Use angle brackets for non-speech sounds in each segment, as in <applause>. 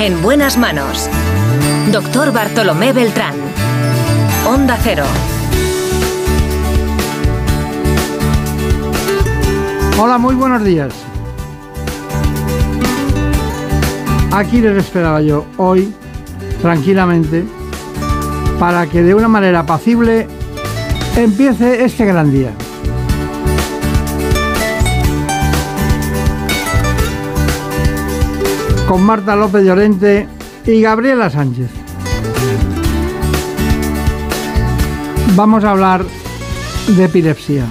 En buenas manos. Doctor Bartolomé Beltrán. Onda Cero. Hola, muy buenos días. Aquí les esperaba yo hoy, tranquilamente, para que de una manera apacible empiece este gran día. Con Marta López Llorente y Gabriela Sánchez. Vamos a hablar de epilepsia.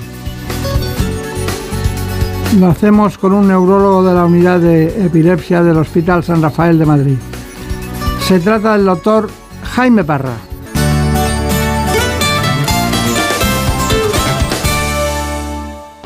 Lo hacemos con un neurólogo de la unidad de epilepsia del Hospital San Rafael de Madrid. Se trata del doctor Jaime Parra.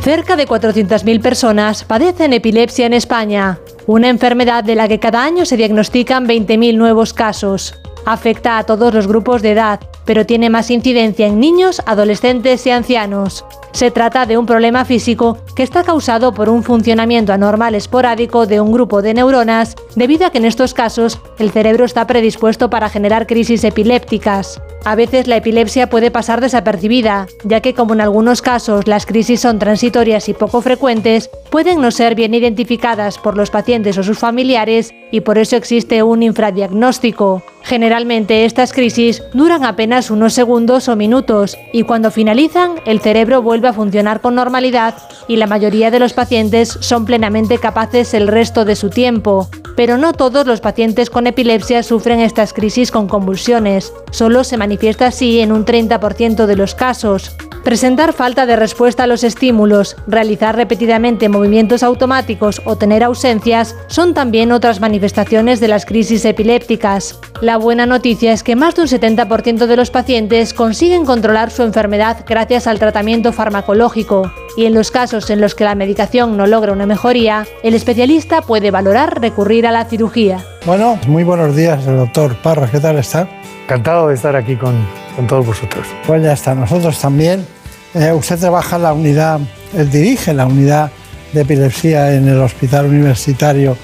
Cerca de 400.000 personas padecen epilepsia en España, una enfermedad de la que cada año se diagnostican 20.000 nuevos casos. Afecta a todos los grupos de edad, pero tiene más incidencia en niños, adolescentes y ancianos. Se trata de un problema físico que está causado por un funcionamiento anormal esporádico de un grupo de neuronas, debido a que en estos casos el cerebro está predispuesto para generar crisis epilépticas. A veces la epilepsia puede pasar desapercibida, ya que como en algunos casos las crisis son transitorias y poco frecuentes, pueden no ser bien identificadas por los pacientes o sus familiares y por eso existe un infradiagnóstico. Generalmente estas crisis duran apenas unos segundos o minutos y cuando finalizan el cerebro vuelve a funcionar con normalidad y la mayoría de los pacientes son plenamente capaces el resto de su tiempo. Pero no todos los pacientes con epilepsia sufren estas crisis con convulsiones, solo se manifiesta así en un 30% de los casos. Presentar falta de respuesta a los estímulos, realizar repetidamente movimientos automáticos o tener ausencias son también otras manifestaciones de las crisis epilépticas. La buena noticia es que más de un 70% de los pacientes consiguen controlar su enfermedad gracias al tratamiento farmacológico y en los casos en los que la medicación no logra una mejoría, el especialista puede valorar recurrir a la cirugía. Bueno, muy buenos días, doctor Parra, ¿qué tal está? Encantado de estar aquí con, con todos vosotros. Pues ya está, nosotros también. Eh, usted trabaja en la unidad, él dirige la unidad de epilepsia en el Hospital Universitario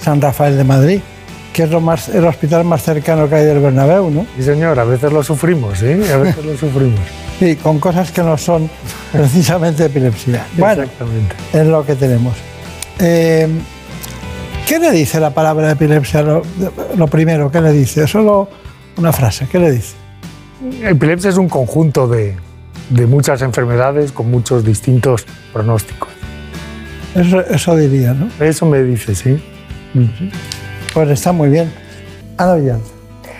San Rafael de Madrid, que es lo más, el hospital más cercano que hay del Bernabéu, ¿no? Sí, señor, a veces lo sufrimos, ¿sí? A veces lo sufrimos. <laughs> Sí, con cosas que no son <laughs> precisamente epilepsia. Bueno, Exactamente. es lo que tenemos. Eh, ¿Qué le dice la palabra epilepsia? Lo, lo primero, ¿qué le dice? Solo una frase, ¿qué le dice? Epilepsia es un conjunto de, de muchas enfermedades con muchos distintos pronósticos. Eso, eso diría, ¿no? Eso me dice, sí. Pues está muy bien. Ana.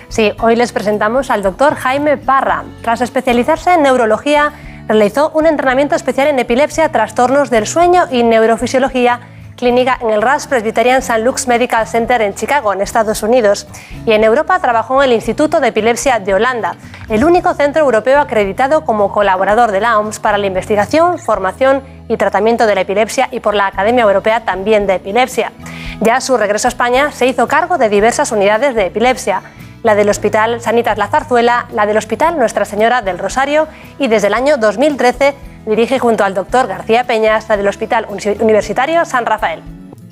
Sí, hoy les presentamos al doctor Jaime Parra. Tras especializarse en neurología, realizó un entrenamiento especial en epilepsia, trastornos del sueño y neurofisiología clínica en el Rush Presbyterian St. Luke's Medical Center en Chicago, en Estados Unidos. Y en Europa trabajó en el Instituto de Epilepsia de Holanda, el único centro europeo acreditado como colaborador de la OMS para la investigación, formación y tratamiento de la epilepsia y por la Academia Europea también de Epilepsia. Ya a su regreso a España se hizo cargo de diversas unidades de epilepsia la del Hospital Sanitas La Zarzuela, la del Hospital Nuestra Señora del Rosario y desde el año 2013 dirige junto al doctor García Peñas la del Hospital Universitario San Rafael.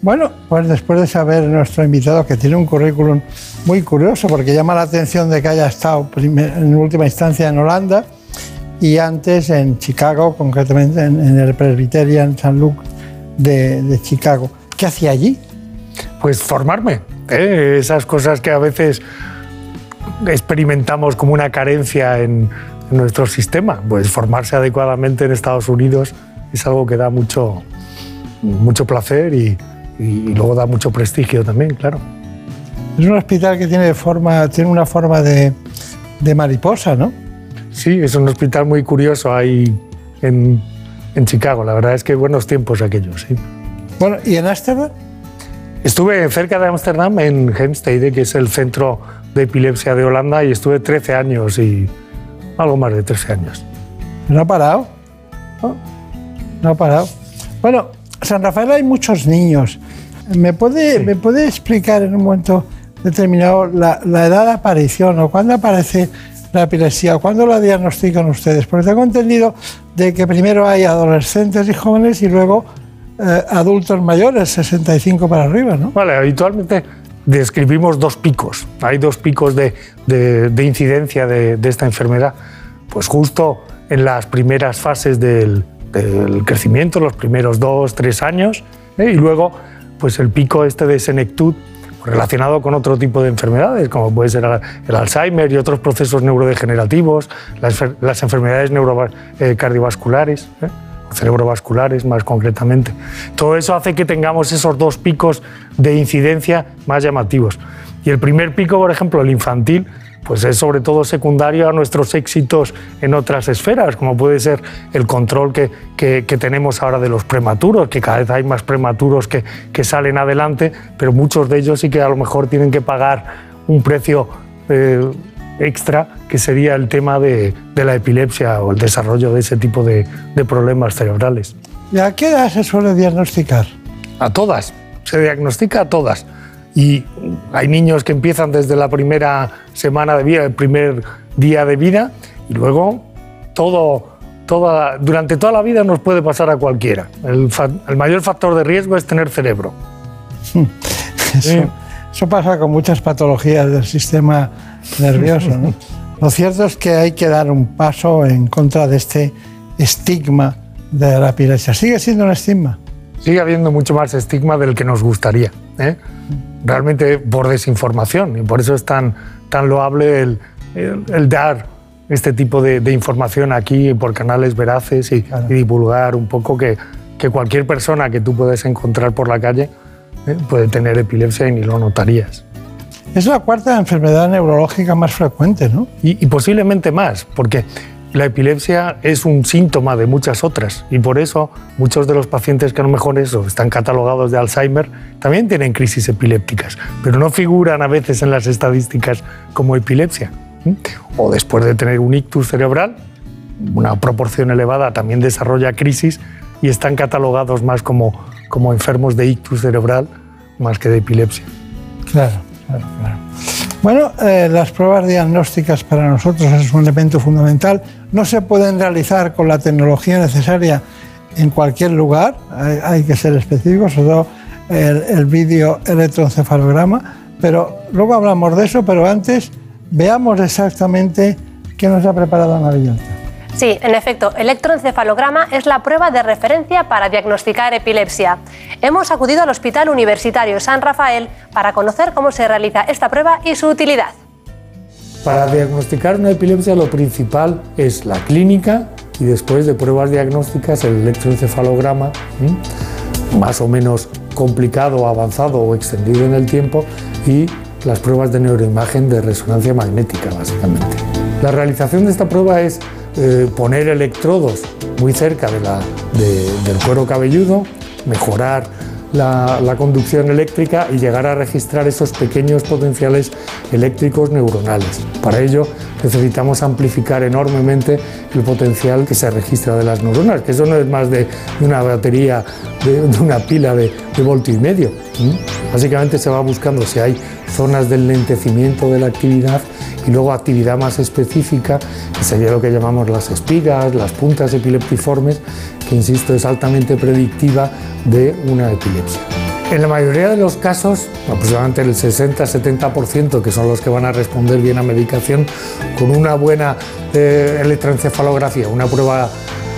Bueno, pues después de saber nuestro invitado que tiene un currículum muy curioso porque llama la atención de que haya estado en última instancia en Holanda y antes en Chicago, concretamente en, en el Presbyterian San Luke de, de, Chicago. ¿Qué hacía allí? Pues formarme. ¿eh? Esas cosas que a veces experimentamos como una carencia en, en nuestro sistema. Pues formarse adecuadamente en Estados Unidos es algo que da mucho, mucho placer y, y, luego da mucho prestigio también, claro. Es un hospital que tiene, forma, tiene una forma de, de mariposa, ¿no? Sí, es un hospital muy curioso ahí en, en, Chicago. La verdad es que buenos tiempos aquellos, sí. Bueno, ¿y en Ámsterdam? Estuve cerca de Ámsterdam, en Heemstede, que es el centro de epilepsia de Holanda, y estuve 13 años y algo más de 13 años. ¿No ha parado? ¿No? no ha parado. Bueno, San Rafael hay muchos niños. ¿Me puede, sí. ¿me puede explicar en un momento determinado la, la, edad de aparición o cuándo aparece la epilepsia o cuándo la diagnostican ustedes? Porque tengo entendido de que primero hay adolescentes y jóvenes y luego eh, adultos mayores, 65 para arriba, ¿no? Vale, habitualmente describimos dos picos. Hay dos picos de, de, incidencia de, esta enfermedad. Pues justo en las primeras fases del, crecimiento, los primeros dos, tres años, ¿eh? y luego pues el pico este de senectud relacionado con otro tipo de enfermedades, como puede ser el Alzheimer y otros procesos neurodegenerativos, las, enfermedades eh, cardiovasculares, ¿eh? Cerebrovasculares más concretamente. Todo eso hace que tengamos esos dos picos de incidencia más llamativos. Y el primer pico, por ejemplo, el infantil, pues es sobre todo secundario a nuestros éxitos en otras esferas, como puede ser el control que, que, tenemos ahora de los prematuros, que cada vez hay más prematuros que, que, salen adelante, pero muchos de ellos sí que a lo mejor tienen que pagar un precio eh, extra, que sería el tema de, de, la epilepsia o el desarrollo de ese tipo de, de problemas cerebrales. ¿Y a qué edad se suele diagnosticar? A todas, se diagnostica a todas. Y hay niños que empiezan desde la primera semana de vida, el primer día de vida, y luego todo, toda, durante toda la vida nos puede pasar a cualquiera. El, mayor factor de riesgo es tener cerebro. <laughs> Eso, pasa con muchas patologías del sistema nervioso. <laughs> Lo cierto es que hay que dar un paso en contra de este estigma de la epilepsia. ¿Sigue siendo un estigma? Sigue habiendo mucho más estigma del que nos gustaría. ¿eh? realmente por desinformación y por eso es tan, tan loable el, el, dar este tipo de, de, información aquí por canales veraces y, divulgar un poco que, que, cualquier persona que tú puedes encontrar por la calle ¿eh? puede tener epilepsia y ni lo notarías. Es la cuarta enfermedad neurológica más frecuente, ¿no? Y, y posiblemente más, porque la epilepsia es un síntoma de muchas otras y por eso muchos de los pacientes que a lo mejor eso, están catalogados de Alzheimer también tienen crisis epilépticas, pero no figuran a veces en las estadísticas como epilepsia. O después de tener un ictus cerebral, una proporción elevada también desarrolla crisis y están catalogados más como, como enfermos de ictus cerebral más que de epilepsia. Claro, Bueno, eh, las pruebas diagnósticas para nosotros es un elemento fundamental. No se pueden realizar con la tecnología necesaria en cualquier lugar, hay, que ser específicos, sobre todo el, el vídeo electroencefalograma, pero luego hablamos de eso, pero antes veamos exactamente qué nos ha preparado Ana Villalta. Sí, en efecto, electroencefalograma es la prueba de referencia para diagnosticar epilepsia. Hemos acudido al Hospital Universitario San Rafael para conocer cómo se realiza esta prueba y su utilidad. Para diagnosticar una epilepsia lo principal es la clínica y después de pruebas diagnósticas el electroencefalograma, más o menos complicado, avanzado o extendido en el tiempo y las pruebas de neuroimagen de resonancia magnética básicamente. La realización de esta prueba es eh, poner electrodos muy cerca del cuero cabelludo, mejorar la, conducción eléctrica y llegar a registrar esos pequeños potenciales eléctricos neuronales. Para ello necesitamos amplificar enormemente el potencial que se registra de las neuronas, que eso no es más de una batería, de, una pila de, de y medio. Básicamente se va buscando si hay zonas del lentecimiento de la actividad y luego actividad más específica, sería lo que llamamos las espigas, las puntas epileptiformes, que insisto es altamente predictiva de una epilepsia. En la mayoría de los casos, aproximadamente el 60-70%, que son los que van a responder bien a medicación, con una buena eh, electroencefalografía, una prueba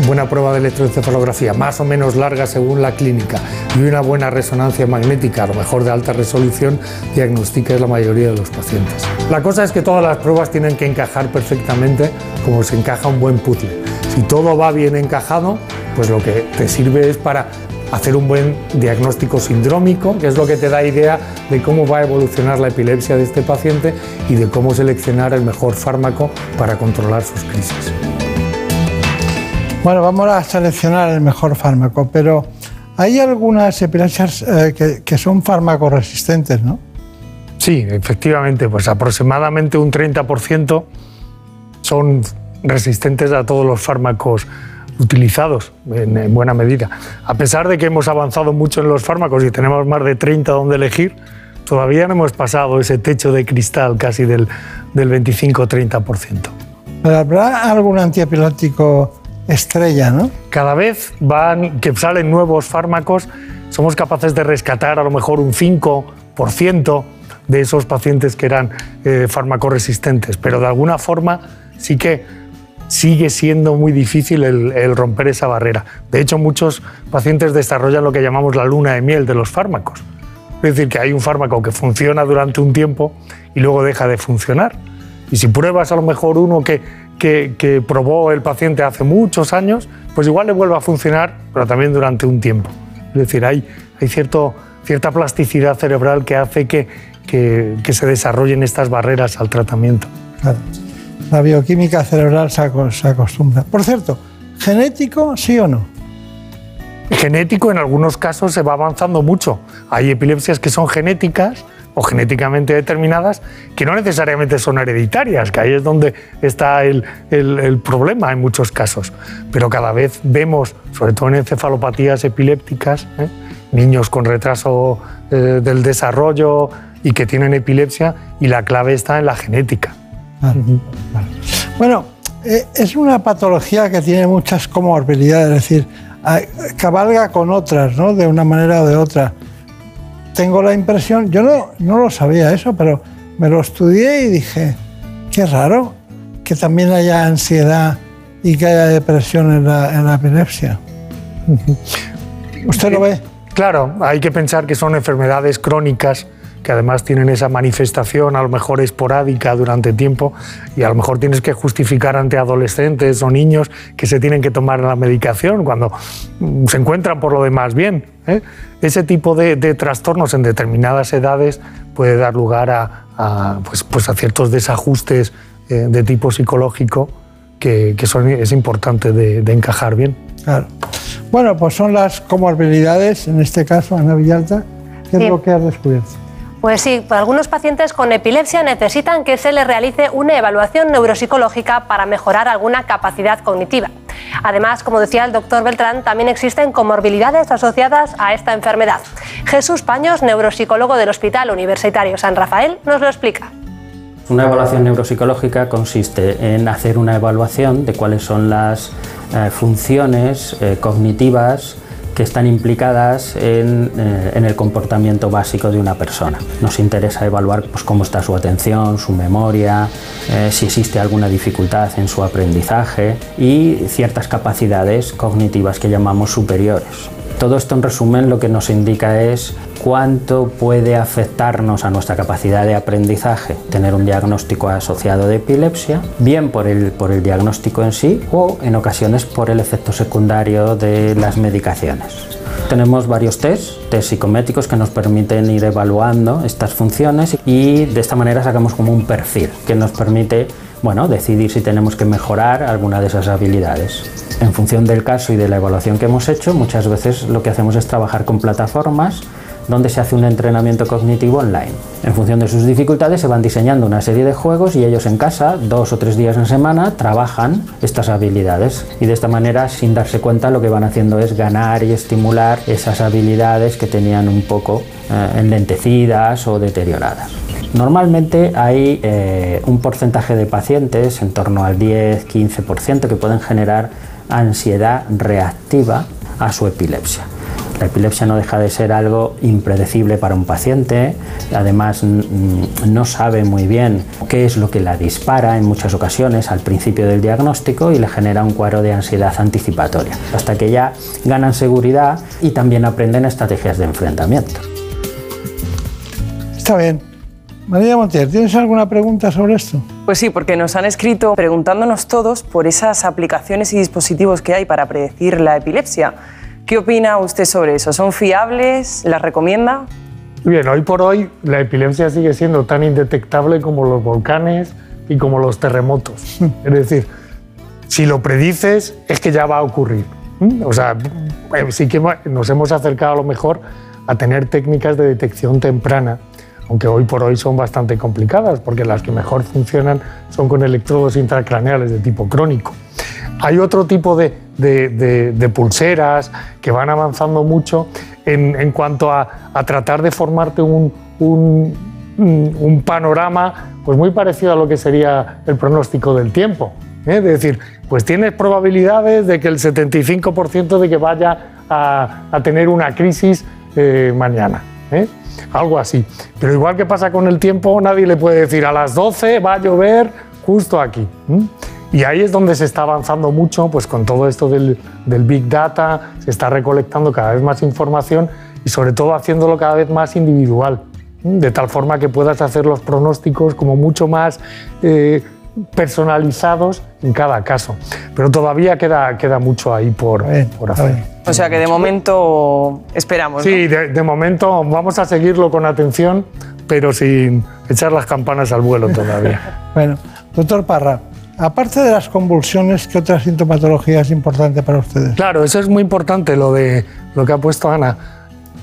buena prueba de electroencefalografía, más o menos larga según la clínica, y una buena resonancia magnética, a lo mejor de alta resolución, diagnostica la mayoría de los pacientes. La cosa es que todas las pruebas tienen que encajar perfectamente como se encaja un buen puzzle. Si todo va bien encajado, pues lo que te sirve es para hacer un buen diagnóstico sindrómico, que es lo que te da idea de cómo va a evolucionar la epilepsia de este paciente y de cómo seleccionar el mejor fármaco para controlar sus crisis. Bueno, vamos a seleccionar el mejor fármaco, pero hay algunas epilepsias eh, que, son fármacos resistentes, ¿no? Sí, efectivamente, pues aproximadamente un 30% son resistentes a todos los fármacos utilizados en, buena medida. A pesar de que hemos avanzado mucho en los fármacos y tenemos más de 30 donde elegir, todavía no hemos pasado ese techo de cristal casi del, del 25-30%. ¿Habrá algún antiepiléptico estrella, ¿no? Cada vez van, que salen nuevos fármacos, somos capaces de rescatar a lo mejor un 5% de esos pacientes que eran eh, farmacoresistentes, pero de alguna forma sí que sigue siendo muy difícil el, romper esa barrera. De hecho, muchos pacientes desarrollan lo que llamamos la luna de miel de los fármacos. Es decir, que hay un fármaco que funciona durante un tiempo y luego deja de funcionar. Y si pruebas a lo mejor uno que, que, probó el paciente hace muchos años, pues igual le vuelve a funcionar, pero también durante un tiempo. Es decir, hay, hay cierto, cierta plasticidad cerebral que hace que, que, que se desarrollen estas barreras al tratamiento. Claro la bioquímica cerebral se, acostumbra. Por cierto, ¿genético sí o no? Genético en algunos casos se va avanzando mucho. Hay epilepsias que son genéticas o genéticamente determinadas que no necesariamente son hereditarias, que ahí es donde está el, problema en muchos casos. Pero cada vez vemos, sobre todo en encefalopatías epilépticas, ¿eh? niños con retraso eh, del desarrollo y que tienen epilepsia, y la clave está en la genética. Bueno, eh, es una patología que tiene muchas comorbilidades, es decir, cabalga con otras, ¿no? De una manera o de otra. Tengo la impresión, yo no, no lo sabía eso, pero me lo estudié y dije, qué raro que también haya ansiedad y que haya depresión en la, en la epilepsia. <laughs> ¿Usted lo ve? Claro, hay que pensar que son enfermedades crónicas que además tienen esa manifestación a lo mejor esporádica durante tiempo y a lo mejor tienes que justificar ante adolescentes o niños que se tienen que tomar la medicación cuando mm, se encuentran por lo demás bien. ¿eh? Ese tipo de, trastornos en determinadas edades puede dar lugar a, pues, pues, a ciertos desajustes eh, de tipo psicológico que, son, es importante de, encajar bien. Claro. Bueno, pues son las comorbilidades, en este caso, Ana Villalta, ¿qué es lo que has descubierto? Pues sí, algunos pacientes con epilepsia necesitan que se les realice una evaluación neuropsicológica para mejorar alguna capacidad cognitiva. Además, como decía el doctor Beltrán, también existen comorbilidades asociadas a esta enfermedad. Jesús Paños, neuropsicólogo del Hospital Universitario San Rafael, nos lo explica. Una evaluación neuropsicológica consiste en hacer una evaluación de cuáles son las eh, funciones eh, cognitivas están implicadas en, eh, en, el comportamiento básico de una persona. Nos interesa evaluar pues, cómo está su atención, su memoria, eh, si existe alguna dificultad en su aprendizaje y ciertas capacidades cognitivas que llamamos superiores. Todo esto en resumen lo que nos indica es cuánto puede afectarnos a nuestra capacidad de aprendizaje tener un diagnóstico asociado de epilepsia, bien por el, por el diagnóstico en sí o en ocasiones por el efecto secundario de las medicaciones. Tenemos varios test, test psicométricos que nos permiten ir evaluando estas funciones y de esta manera sacamos como un perfil que nos permite bueno, decidir si tenemos que mejorar alguna de esas habilidades. En función del caso y de la evaluación que hemos hecho, muchas veces lo que hacemos es trabajar con plataformas donde se hace un entrenamiento cognitivo online. En función de sus dificultades se van diseñando una serie de juegos y ellos en casa, dos o tres días en semana, trabajan estas habilidades. Y de esta manera, sin darse cuenta, lo que van haciendo es ganar y estimular esas habilidades que tenían un poco eh, enlentecidas o deterioradas. Normalmente hay eh, un porcentaje de pacientes, en torno al 10-15%, que pueden generar ansiedad reactiva a su epilepsia. La epilepsia no deja de ser algo impredecible para un paciente, además no sabe muy bien qué es lo que la dispara en muchas ocasiones al principio del diagnóstico y le genera un cuadro de ansiedad anticipatoria, hasta que ya ganan seguridad y también aprenden estrategias de enfrentamiento. Está bien. María Montier, ¿tienes alguna pregunta sobre esto? Pues sí, porque nos han escrito preguntándonos todos por esas aplicaciones y dispositivos que hay para predecir la epilepsia. ¿Qué opina usted sobre eso? ¿Son fiables? ¿Las recomienda? Bien, hoy por hoy la epilepsia sigue siendo tan indetectable como los volcanes y como los terremotos. <laughs> Es decir, si lo predices es que ya va a ocurrir. ¿Mm? O sea, eh, sí que nos hemos acercado a lo mejor a tener técnicas de detección temprana aunque hoy por hoy son bastante complicadas, porque las que mejor funcionan son con electrodos intracraneales de tipo crónico. Hay otro tipo de, pulseras que van avanzando mucho en, cuanto a, tratar de formarte un, un, panorama pues muy parecido a lo que sería el pronóstico del tiempo. ¿eh? Es decir, pues tienes probabilidades de que el 75% de que vaya a, tener una crisis eh, mañana. ¿eh? algo así. Pero igual que pasa con el tiempo, nadie le puede decir a las 12 va a llover justo aquí. Y ahí es donde se está avanzando mucho, pues con todo esto del, del Big Data, se está recolectando cada vez más información y sobre todo haciéndolo cada vez más individual, de tal forma que puedas hacer los pronósticos como mucho más eh, personalizados en cada caso. Pero todavía queda, queda mucho ahí por, por hacer. O sea que de momento esperamos. Sí, de, momento vamos a seguirlo con atención, pero sin echar las campanas al vuelo todavía. <laughs> bueno, doctor Parra, aparte de las convulsiones, ¿qué otra sintomatología es importante para ustedes? Claro, eso es muy importante lo de lo que ha puesto Ana,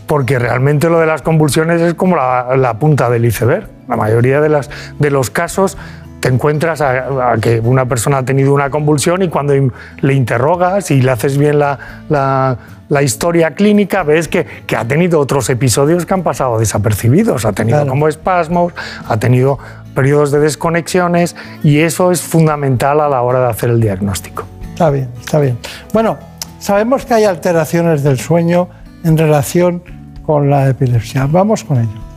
porque realmente lo de las convulsiones es como la, punta del iceberg. La mayoría de, las, de los casos te encuentras a, que una persona ha tenido una convulsión y cuando le interrogas y le haces bien la, historia clínica, ves que, que, ha tenido otros episodios que han pasado desapercibidos. Ha tenido como espasmos, ha tenido periodos de desconexiones y eso es fundamental a la hora de hacer el diagnóstico. Está bien, está bien. Bueno, sabemos que hay alteraciones del sueño en relación con la epilepsia. Vamos con ello.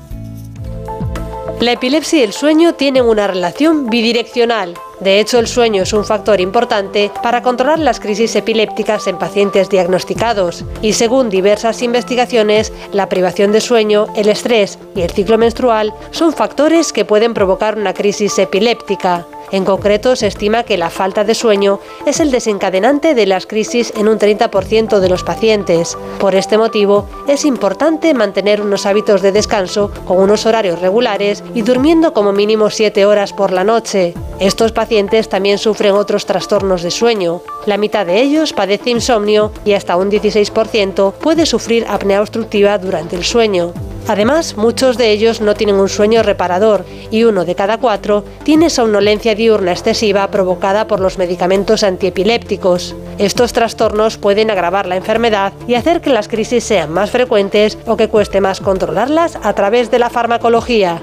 La epilepsia y el sueño tienen una relación bidireccional. De hecho, el sueño es un factor importante para controlar las crisis epilépticas en pacientes diagnosticados. Y según diversas investigaciones, la privación de sueño, el estrés y el ciclo menstrual son factores que pueden provocar una crisis epiléptica. En concreto, se estima que la falta de sueño es el desencadenante de las crisis en un 30% de los pacientes. Por este motivo, es importante mantener unos hábitos de descanso con unos horarios regulares y durmiendo como mínimo 7 horas por la noche. Estos pacientes también sufren otros trastornos de sueño. La mitad de ellos padece insomnio y hasta un 16% puede sufrir apnea obstructiva durante el sueño. Además, muchos de ellos no tienen un sueño reparador y uno de cada cuatro tiene somnolencia diurna excesiva provocada por los medicamentos antiepilépticos. Estos trastornos pueden agravar la enfermedad y hacer que las crisis sean más frecuentes o que cueste más controlarlas a través de la farmacología.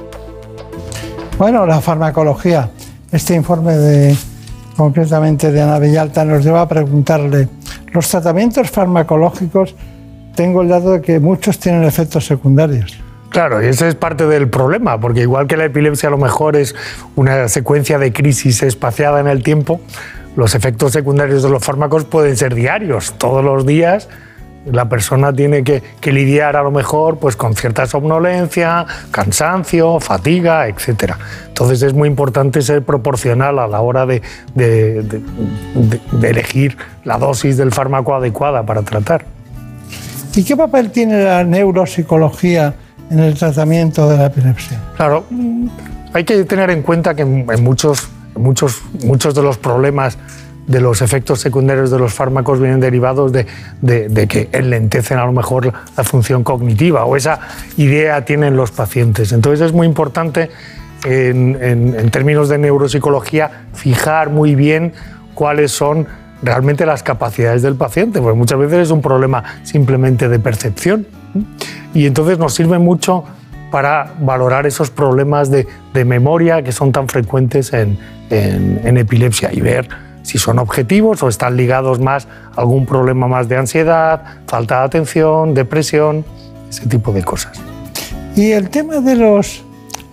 Bueno, la farmacología. Este informe de concretamente de Ana Villalta nos lleva a preguntarle, ¿los tratamientos farmacológicos tengo el dato de que muchos tienen efectos secundarios. Claro, y ese es parte del problema, porque igual que la epilepsia a lo mejor es una secuencia de crisis espaciada en el tiempo, los efectos secundarios de los fármacos pueden ser diarios, todos los días. La persona tiene que, lidiar a lo mejor pues, con cierta somnolencia, cansancio, fatiga, etc. Entonces es muy importante ser proporcional a la hora de elegir la dosis del fármaco adecuada para tratar. ¿Y qué papel tiene la neuropsicología en el tratamiento de la epilepsia? Claro, hay que tener en cuenta que en muchos, muchos, muchos de los problemas de los efectos secundarios de los fármacos vienen derivados de, que enlentecen a lo mejor la función cognitiva o esa idea tienen los pacientes. Entonces es muy importante en, en términos de neuropsicología fijar muy bien cuáles son realmente las capacidades del paciente, porque muchas veces es un problema simplemente de percepción. Y entonces nos sirve mucho para valorar esos problemas de, memoria que son tan frecuentes en, epilepsia y ver si son objetivos o están ligados más a algún problema más de ansiedad, falta de atención, depresión, ese tipo de cosas. Y el tema de los,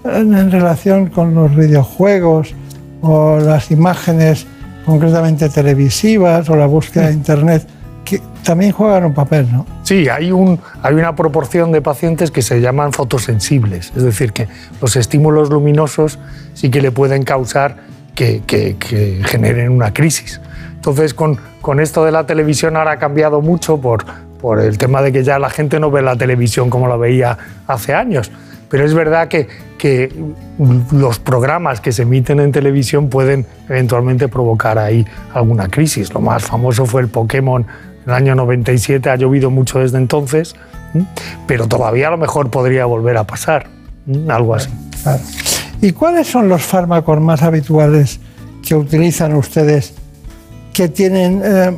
en relación con los videojuegos o las imágenes concretamente televisivas o la búsqueda de Internet, que también juegan un papel, ¿no? Sí, hay, un, hay una proporción de pacientes que se llaman fotosensibles, es decir, que los estímulos luminosos sí que le pueden causar que, que, generen una crisis. Entonces, con, con, esto de la televisión ahora ha cambiado mucho por, por el tema de que ya la gente no ve la televisión como la veía hace años. Pero es verdad que, que los programas que se emiten en televisión pueden eventualmente provocar ahí alguna crisis. Lo más famoso fue el Pokémon en el año 97, ha llovido mucho desde entonces, pero todavía a lo mejor podría volver a pasar, algo así. ¿Y cuáles son los fármacos más habituales que utilizan ustedes que tienen eh,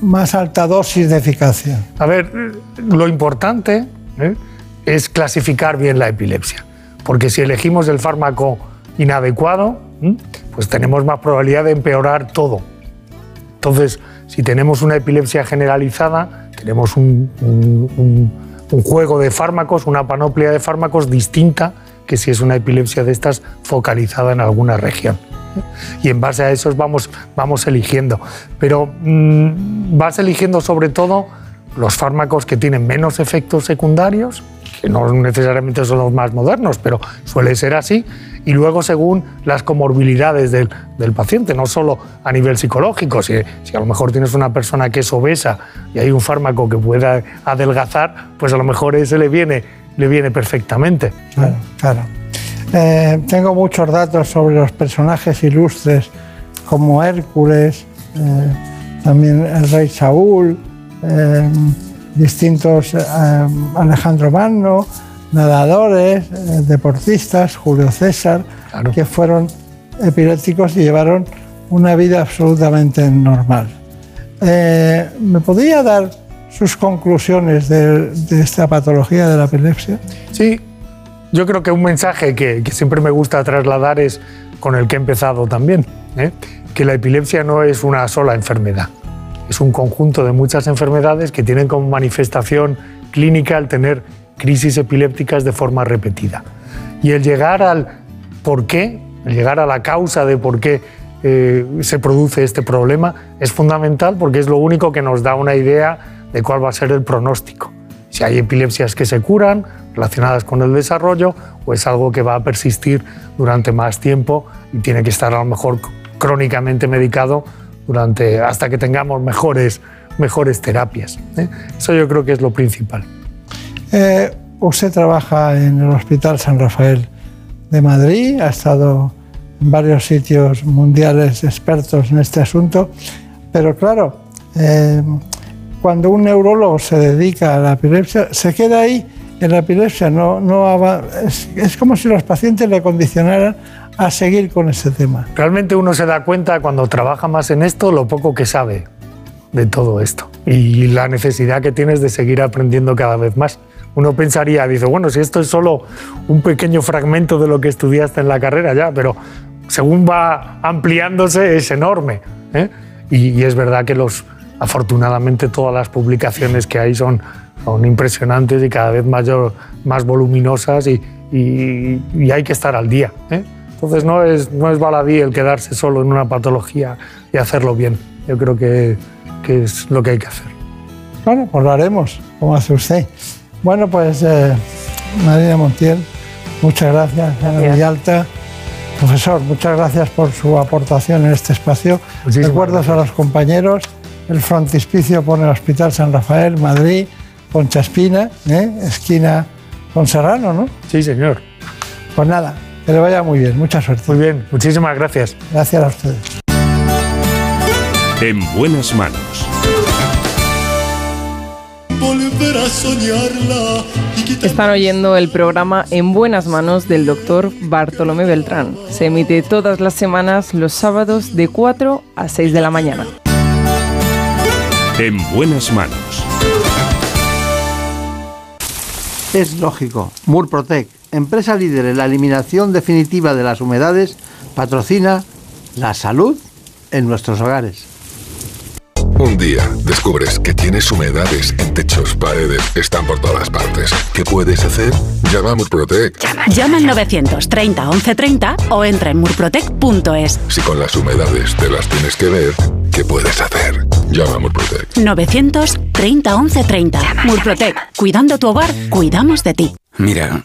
más alta dosis de eficacia? A ver, lo importante ¿eh? Es clasificar bien la epilepsia, porque si elegimos el fármaco inadecuado, pues tenemos más probabilidad de empeorar todo. Entonces, si tenemos una epilepsia generalizada, tenemos un, juego de fármacos, una panoplia de fármacos distinta que si es una epilepsia de estas focalizada en alguna región. Y en base a eso vamos, vamos eligiendo. Pero mm, vas eligiendo sobre todo los fármacos que tienen menos efectos secundarios, que no necesariamente son los más modernos, pero suele ser así, y luego según las comorbilidades del, del paciente, no solo a nivel psicológico, si, si, a lo mejor tienes una persona que es obesa y hay un fármaco que pueda adelgazar, pues a lo mejor ese le viene, le viene perfectamente. Claro, claro. Eh, tengo muchos datos sobre los personajes ilustres como Hércules, eh, también el rey Saúl, eh, distintos eh, Alejandro Magno, nadadores, eh, deportistas, Julio César, claro. que fueron epilépticos y llevaron una vida absolutamente normal. Eh, ¿Me podría dar sus conclusiones de, de, esta patología de la epilepsia? Sí, yo creo que un mensaje que, que siempre me gusta trasladar es con el que he empezado también, que la epilepsia no es una sola enfermedad, es un conjunto de muchas enfermedades que tienen como manifestación clínica el tener crisis epilépticas de forma repetida. Y el llegar al por qué, el llegar a la causa de por qué eh, se produce este problema es fundamental porque es lo único que nos da una idea de cuál va a ser el pronóstico. Si hay epilepsias que se curan relacionadas con el desarrollo o es algo que va a persistir durante más tiempo y tiene que estar a lo mejor crónicamente medicado durante, hasta que tengamos mejores, mejores terapias. ¿eh? Eso yo creo que es lo principal. Eh, usted trabaja en el Hospital San Rafael de Madrid, ha estado en varios sitios mundiales expertos en este asunto, pero claro, eh, cuando un neurólogo se dedica a la epilepsia, se queda ahí en la epilepsia, no, no es, es como si los pacientes le condicionaran a seguir con ese tema. Realmente uno se da cuenta cuando trabaja más en esto lo poco que sabe de todo esto y la necesidad que tienes de seguir aprendiendo cada vez más. Uno pensaría, dice, bueno, si esto es solo un pequeño fragmento de lo que estudiaste en la carrera ya, pero según va ampliándose es enorme. ¿eh? Y, es verdad que los, afortunadamente todas las publicaciones que hay son, impresionantes y cada vez mayor, más voluminosas y hay que estar al día. ¿eh? Entonces no es, no es baladí el quedarse solo en una patología y hacerlo bien. Yo creo que, que es lo que hay que hacer. Bueno, pues lo haremos, como hace usted. Bueno, pues eh, Marina Montiel, muchas gracias, Ana Villalta. Profesor, muchas gracias por su aportación en este espacio. Muchísimas Recuerdos gracias. a los compañeros. El frontispicio pone el Hospital San Rafael, Madrid, Concha Espina, ¿eh? esquina con Serrano, ¿no? Sí, señor. Pues nada, que le vaya muy bien, mucha suerte. Muy bien, muchísimas gracias. Gracias a ustedes. En buenas manos. Están oyendo el programa En buenas manos del doctor Bartolomé Beltrán. Se emite todas las semanas los sábados de 4 a 6 de la mañana. En buenas manos. Es lógico. Murprotec, empresa líder en la eliminación definitiva de las humedades, patrocina la salud en nuestros hogares. Un día descubres que tienes humedades en techos, paredes, están por todas partes. ¿Qué puedes hacer? Llama a Murprotec. Llama, llama al 930 1130 o entra en murprotec.es. Si con las humedades te las tienes que ver, ¿qué puedes hacer? Llama a Murprotec. 930 1130. Llama, Murprotec. Llama. Cuidando tu hogar, cuidamos de ti. Mira,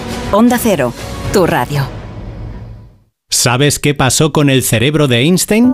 Onda Cero, tu radio. ¿Sabes qué pasó con el cerebro de Einstein?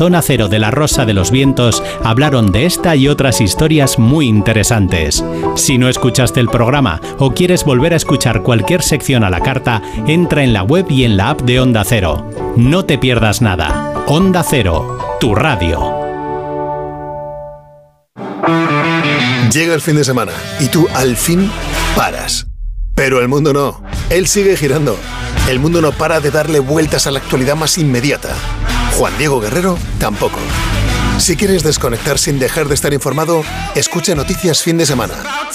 Zona Cero de la Rosa de los Vientos hablaron de esta y otras historias muy interesantes. Si no escuchaste el programa o quieres volver a escuchar cualquier sección a la carta, entra en la web y en la app de Onda Cero. No te pierdas nada. Onda Cero, tu radio. Llega el fin de semana y tú al fin paras. Pero el mundo no. Él sigue girando. El mundo no para de darle vueltas a la actualidad más inmediata. Juan Diego Guerrero tampoco. Si quieres desconectar sin dejar de estar informado, escucha Noticias Fin de Semana.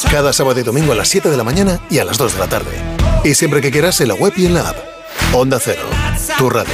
Cada sábado y domingo a las 7 de la mañana y a las 2 de la tarde. Y siempre que quieras en la web y en la app. Onda Cero, tu radio.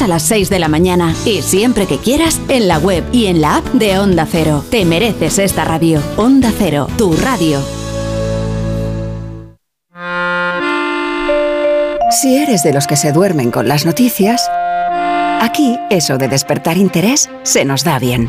a las 6 de la mañana. Y siempre que quieras, en la web y en la app de Onda Cero. Te mereces esta radio. Onda Cero, tu radio. Si eres de los que se duermen con las noticias, aquí eso de despertar interés se nos da bien.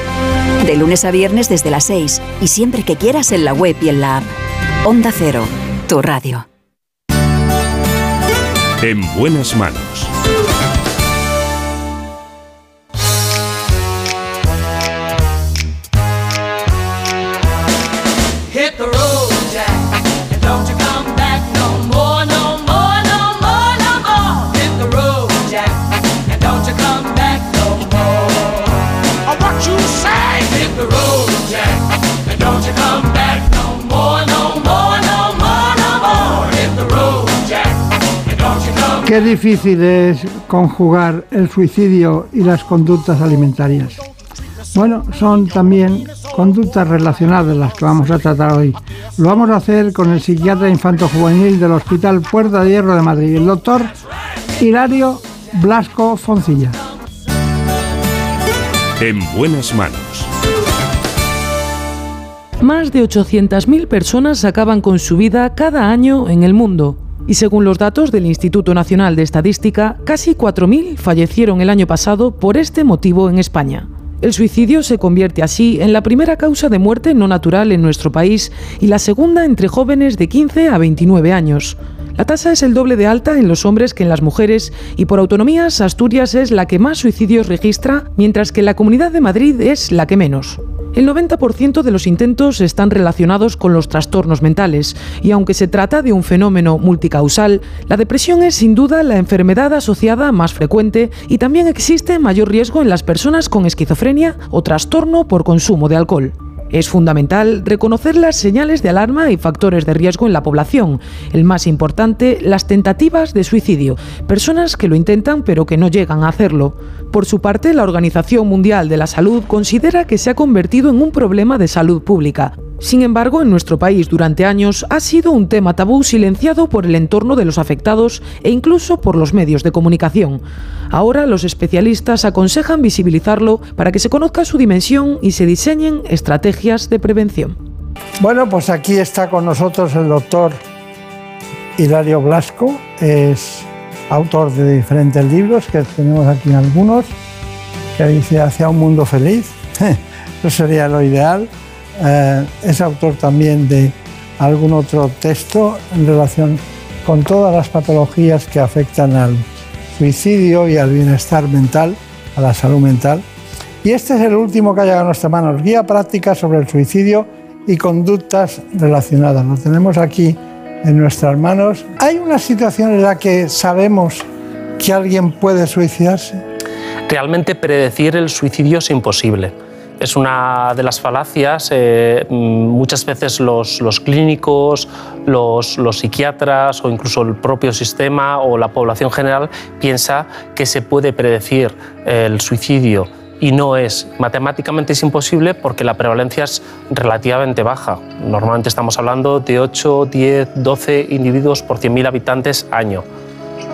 De lunes a viernes desde las 6 y siempre que quieras en la web y en la app. Onda Cero, tu radio. En buenas manos. Qué difícil es conjugar el suicidio y las conductas alimentarias. Bueno, son también conductas relacionadas las que vamos a tratar hoy. Lo vamos a hacer con el psiquiatra infanto-juvenil del Hospital Puerta de Hierro de Madrid, el doctor Hilario Blasco Foncilla. En buenas manos. Más de 800.000 personas acaban con su vida cada año en el mundo. Y según los datos del Instituto Nacional de Estadística, casi 4.000 fallecieron el año pasado por este motivo en España. El suicidio se convierte así en la primera causa de muerte no natural en nuestro país y la segunda entre jóvenes de 15 a 29 años. La tasa es el doble de alta en los hombres que en las mujeres y por autonomías Asturias es la que más suicidios registra, mientras que la Comunidad de Madrid es la que menos. El 90% de los intentos están relacionados con los trastornos mentales y aunque se trata de un fenómeno multicausal, la depresión es sin duda la enfermedad asociada más frecuente y también existe mayor riesgo en las personas con esquizofrenia o trastorno por consumo de alcohol. Es fundamental reconocer las señales de alarma y factores de riesgo en la población. El más importante, las tentativas de suicidio, personas que lo intentan pero que no llegan a hacerlo. Por su parte, la Organización Mundial de la Salud considera que se ha convertido en un problema de salud pública. Sin embargo, en nuestro país durante años ha sido un tema tabú silenciado por el entorno de los afectados e incluso por los medios de comunicación. Ahora los especialistas aconsejan visibilizarlo para que se conozca su dimensión y se diseñen estrategias de prevención. Bueno, pues aquí está con nosotros el doctor Hilario Blasco, es autor de diferentes libros, que tenemos aquí algunos, que dice hacia un mundo feliz. <laughs> Eso sería lo ideal. Eh, es autor también de algún otro texto en relación con todas las patologías que afectan al suicidio y al bienestar mental, a la salud mental. Y este es el último que ha llegado a nuestras manos, Guía Práctica sobre el Suicidio y Conductas Relacionadas. Lo tenemos aquí en nuestras manos. ¿Hay una situación en la que sabemos que alguien puede suicidarse? Realmente predecir el suicidio es imposible. Es una de las falacias. eh, mm, muchas veces los, clínicos, los, psiquiatras o incluso el propio sistema o la población general piensa que se puede predecir el suicidio y no es. Matemáticamente es imposible porque la prevalencia es relativamente baja. Normalmente estamos hablando de 8, 10, 12 individuos por 100.000 habitantes año.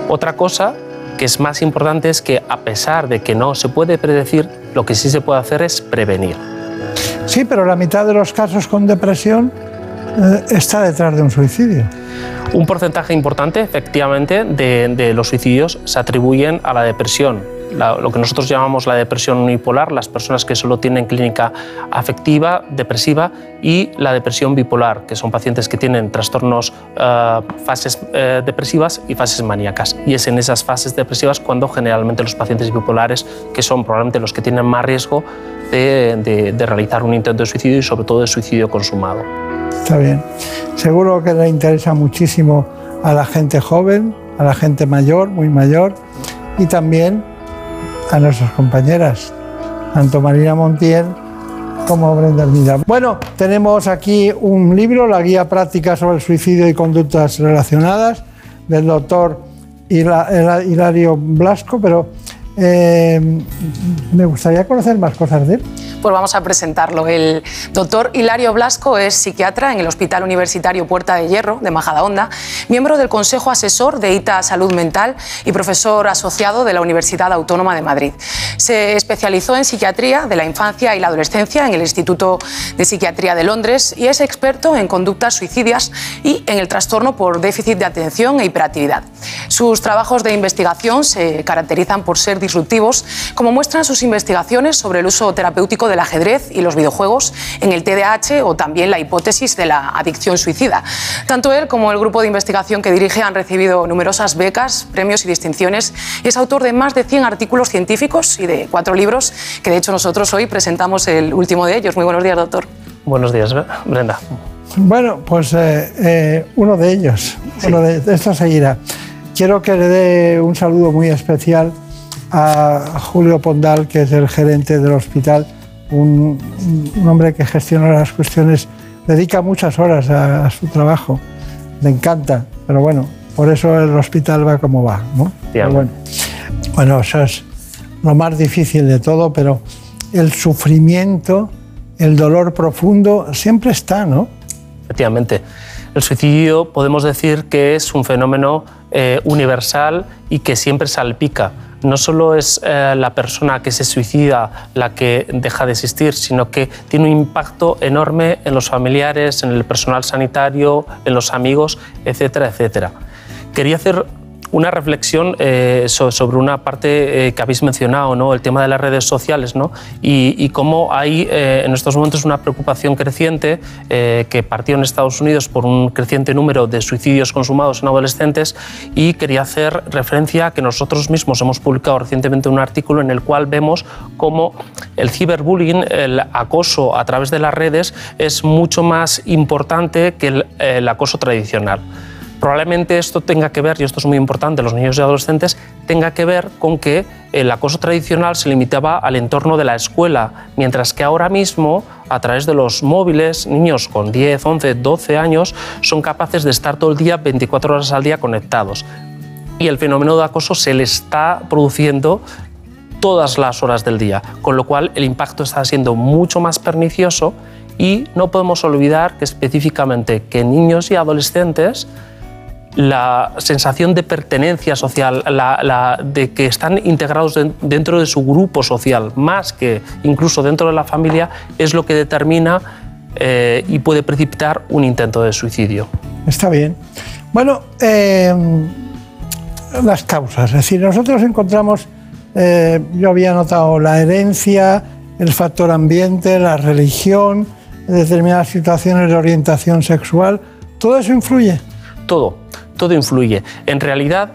Otra cosa que es más importante es que a pesar de que no se puede predecir, lo que sí se puede hacer es prevenir. Sí, pero la mitad de los casos con depresión eh, está detrás de un suicidio. Un porcentaje importante, efectivamente, de, de los suicidios se atribuyen a la depresión. Lo que nosotros llamamos la depresión unipolar, las personas que solo tienen clínica afectiva, depresiva, y la depresión bipolar, que son pacientes que tienen trastornos, eh, fases eh, depresivas y fases maníacas. Y es en esas fases depresivas cuando generalmente los pacientes bipolares, que son probablemente los que tienen más riesgo de realizar un intento de suicidio y sobre todo de suicidio consumado. Está bien. Seguro que le interesa muchísimo a la gente joven, a la gente mayor, muy mayor, y también a nuestras compañeras, tanto Marina Montiel como Brenda Hermida. Bueno, tenemos aquí un libro, la guía práctica sobre el suicidio y conductas relacionadas, del doctor Hila- Hila- Hilario Blasco, pero eh, me gustaría conocer más cosas de él. Pues vamos a presentarlo. El doctor Hilario Blasco es psiquiatra en el Hospital Universitario Puerta de Hierro de Majadahonda, miembro del Consejo Asesor de ITA Salud Mental y profesor asociado de la Universidad Autónoma de Madrid. Se especializó en psiquiatría de la infancia y la adolescencia en el Instituto de Psiquiatría de Londres y es experto en conductas suicidias y en el trastorno por déficit de atención e hiperactividad. Sus trabajos de investigación se caracterizan por ser disruptivos, como muestran sus investigaciones sobre el uso terapéutico del ajedrez y los videojuegos en el TDAH o también la hipótesis de la adicción suicida. Tanto él como el grupo de investigación que dirige han recibido numerosas becas, premios y distinciones y es autor de más de 100 artículos científicos y de cuatro libros que de hecho nosotros hoy presentamos el último de ellos. Muy buenos días, doctor. Buenos días, Brenda. Bueno, pues eh, eh, uno de ellos, uno de, de esto seguirá. Quiero que le dé un saludo muy especial a Julio Pondal, que es el gerente del hospital, un, un hombre que gestiona las cuestiones, dedica muchas horas a, a su trabajo, le encanta, pero bueno, por eso el hospital va como va, ¿no? Pero bueno, bueno, eso es lo más difícil de todo, pero el sufrimiento, el dolor profundo siempre está, ¿no? Efectivamente. El suicidio podemos decir que es un fenómeno eh, universal y que siempre salpica. No solo es eh, la persona que se suicida la que deja de existir, sino que tiene un impacto enorme en los familiares, en el personal sanitario, en los amigos, etcétera, etcétera. Quería hacer una reflexión eh, so- sobre una parte eh, que habéis mencionado, ¿no? el tema de las redes sociales ¿no? y, cómo hay eh, en estos momentos una preocupación creciente que partió en Estados Unidos por un creciente número de suicidios consumados en adolescentes y quería hacer referencia a que nosotros mismos hemos publicado recientemente un artículo en el cual vemos cómo el ciberbullying, el acoso a través de las redes es mucho más importante que el acoso tradicional. Probablemente esto tenga que ver, y esto es muy importante, los niños y adolescentes, tenga que ver con que el acoso tradicional se limitaba al entorno de la escuela, mientras que ahora mismo, a través de los móviles, niños con 10, 11, 12 años son capaces de estar todo el día, 24 horas al día conectados. Y el fenómeno de acoso se le está produciendo todas las horas del día, con lo cual el impacto está siendo mucho más pernicioso y no podemos olvidar que específicamente que niños y adolescentes la sensación de pertenencia social, la- la- de que están integrados den- dentro de su grupo social, más que incluso dentro de la familia, es lo que determina eh, y puede precipitar un intento de suicidio. Está bien. Bueno, eh, las causas. Es decir, nosotros encontramos eh, yo había notado la herencia, el factor ambiente, la religión, determinadas situaciones de orientación sexual. ¿Todo eso influye? Todo, todo influye. En realidad,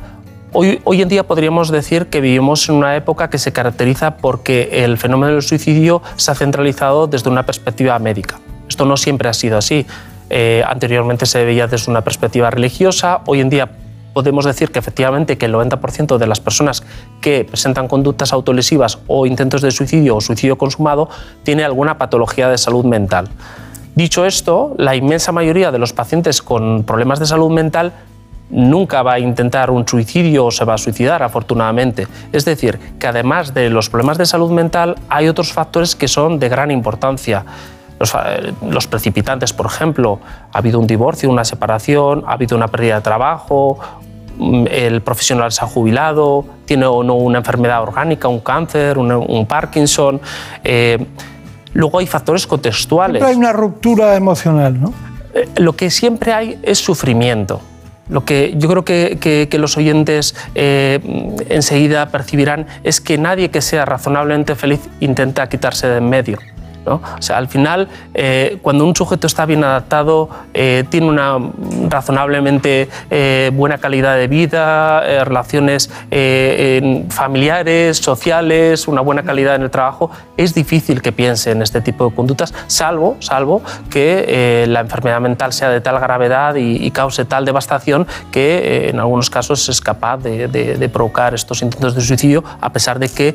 hoy, hoy en día podríamos decir que vivimos en una época que se caracteriza porque el fenómeno del suicidio se ha centralizado desde una perspectiva médica. Esto no siempre ha sido así. Eh, anteriormente se veía desde una perspectiva religiosa, hoy en día podemos decir que efectivamente que el 90% de las personas que presentan conductas autolesivas o intentos de suicidio o suicidio consumado tiene alguna patología de salud mental. Dicho esto, la inmensa mayoría de los pacientes con problemas de salud mental nunca va a intentar un suicidio o se va a suicidar, afortunadamente. Es decir, que además de los problemas de salud mental, hay otros factores que son de gran importancia. Los, precipitantes, por ejemplo, ha habido un divorcio, una separación, ha habido una pérdida de trabajo, mm, el profesional se ha jubilado, tiene o no una enfermedad orgánica, un cáncer, un, un Parkinson. eh, luego hay factores contextuales. Siempre hay una ruptura emocional, ¿no? Eh, lo que siempre hay es sufrimiento. Lo que yo creo que, los oyentes eh, enseguida percibirán es que nadie que sea razonablemente feliz intenta quitarse de en medio. O sea, al final, eh, cuando un sujeto está bien adaptado, eh, tiene una razonablemente eh, buena calidad de vida, eh, relaciones familiares, sociales, una buena calidad en el trabajo, es difícil que piense en este tipo de conductas, salvo, salvo que la enfermedad mental sea de tal gravedad y, cause tal devastación que en algunos casos es capaz de, provocar estos intentos de suicidio, a pesar de que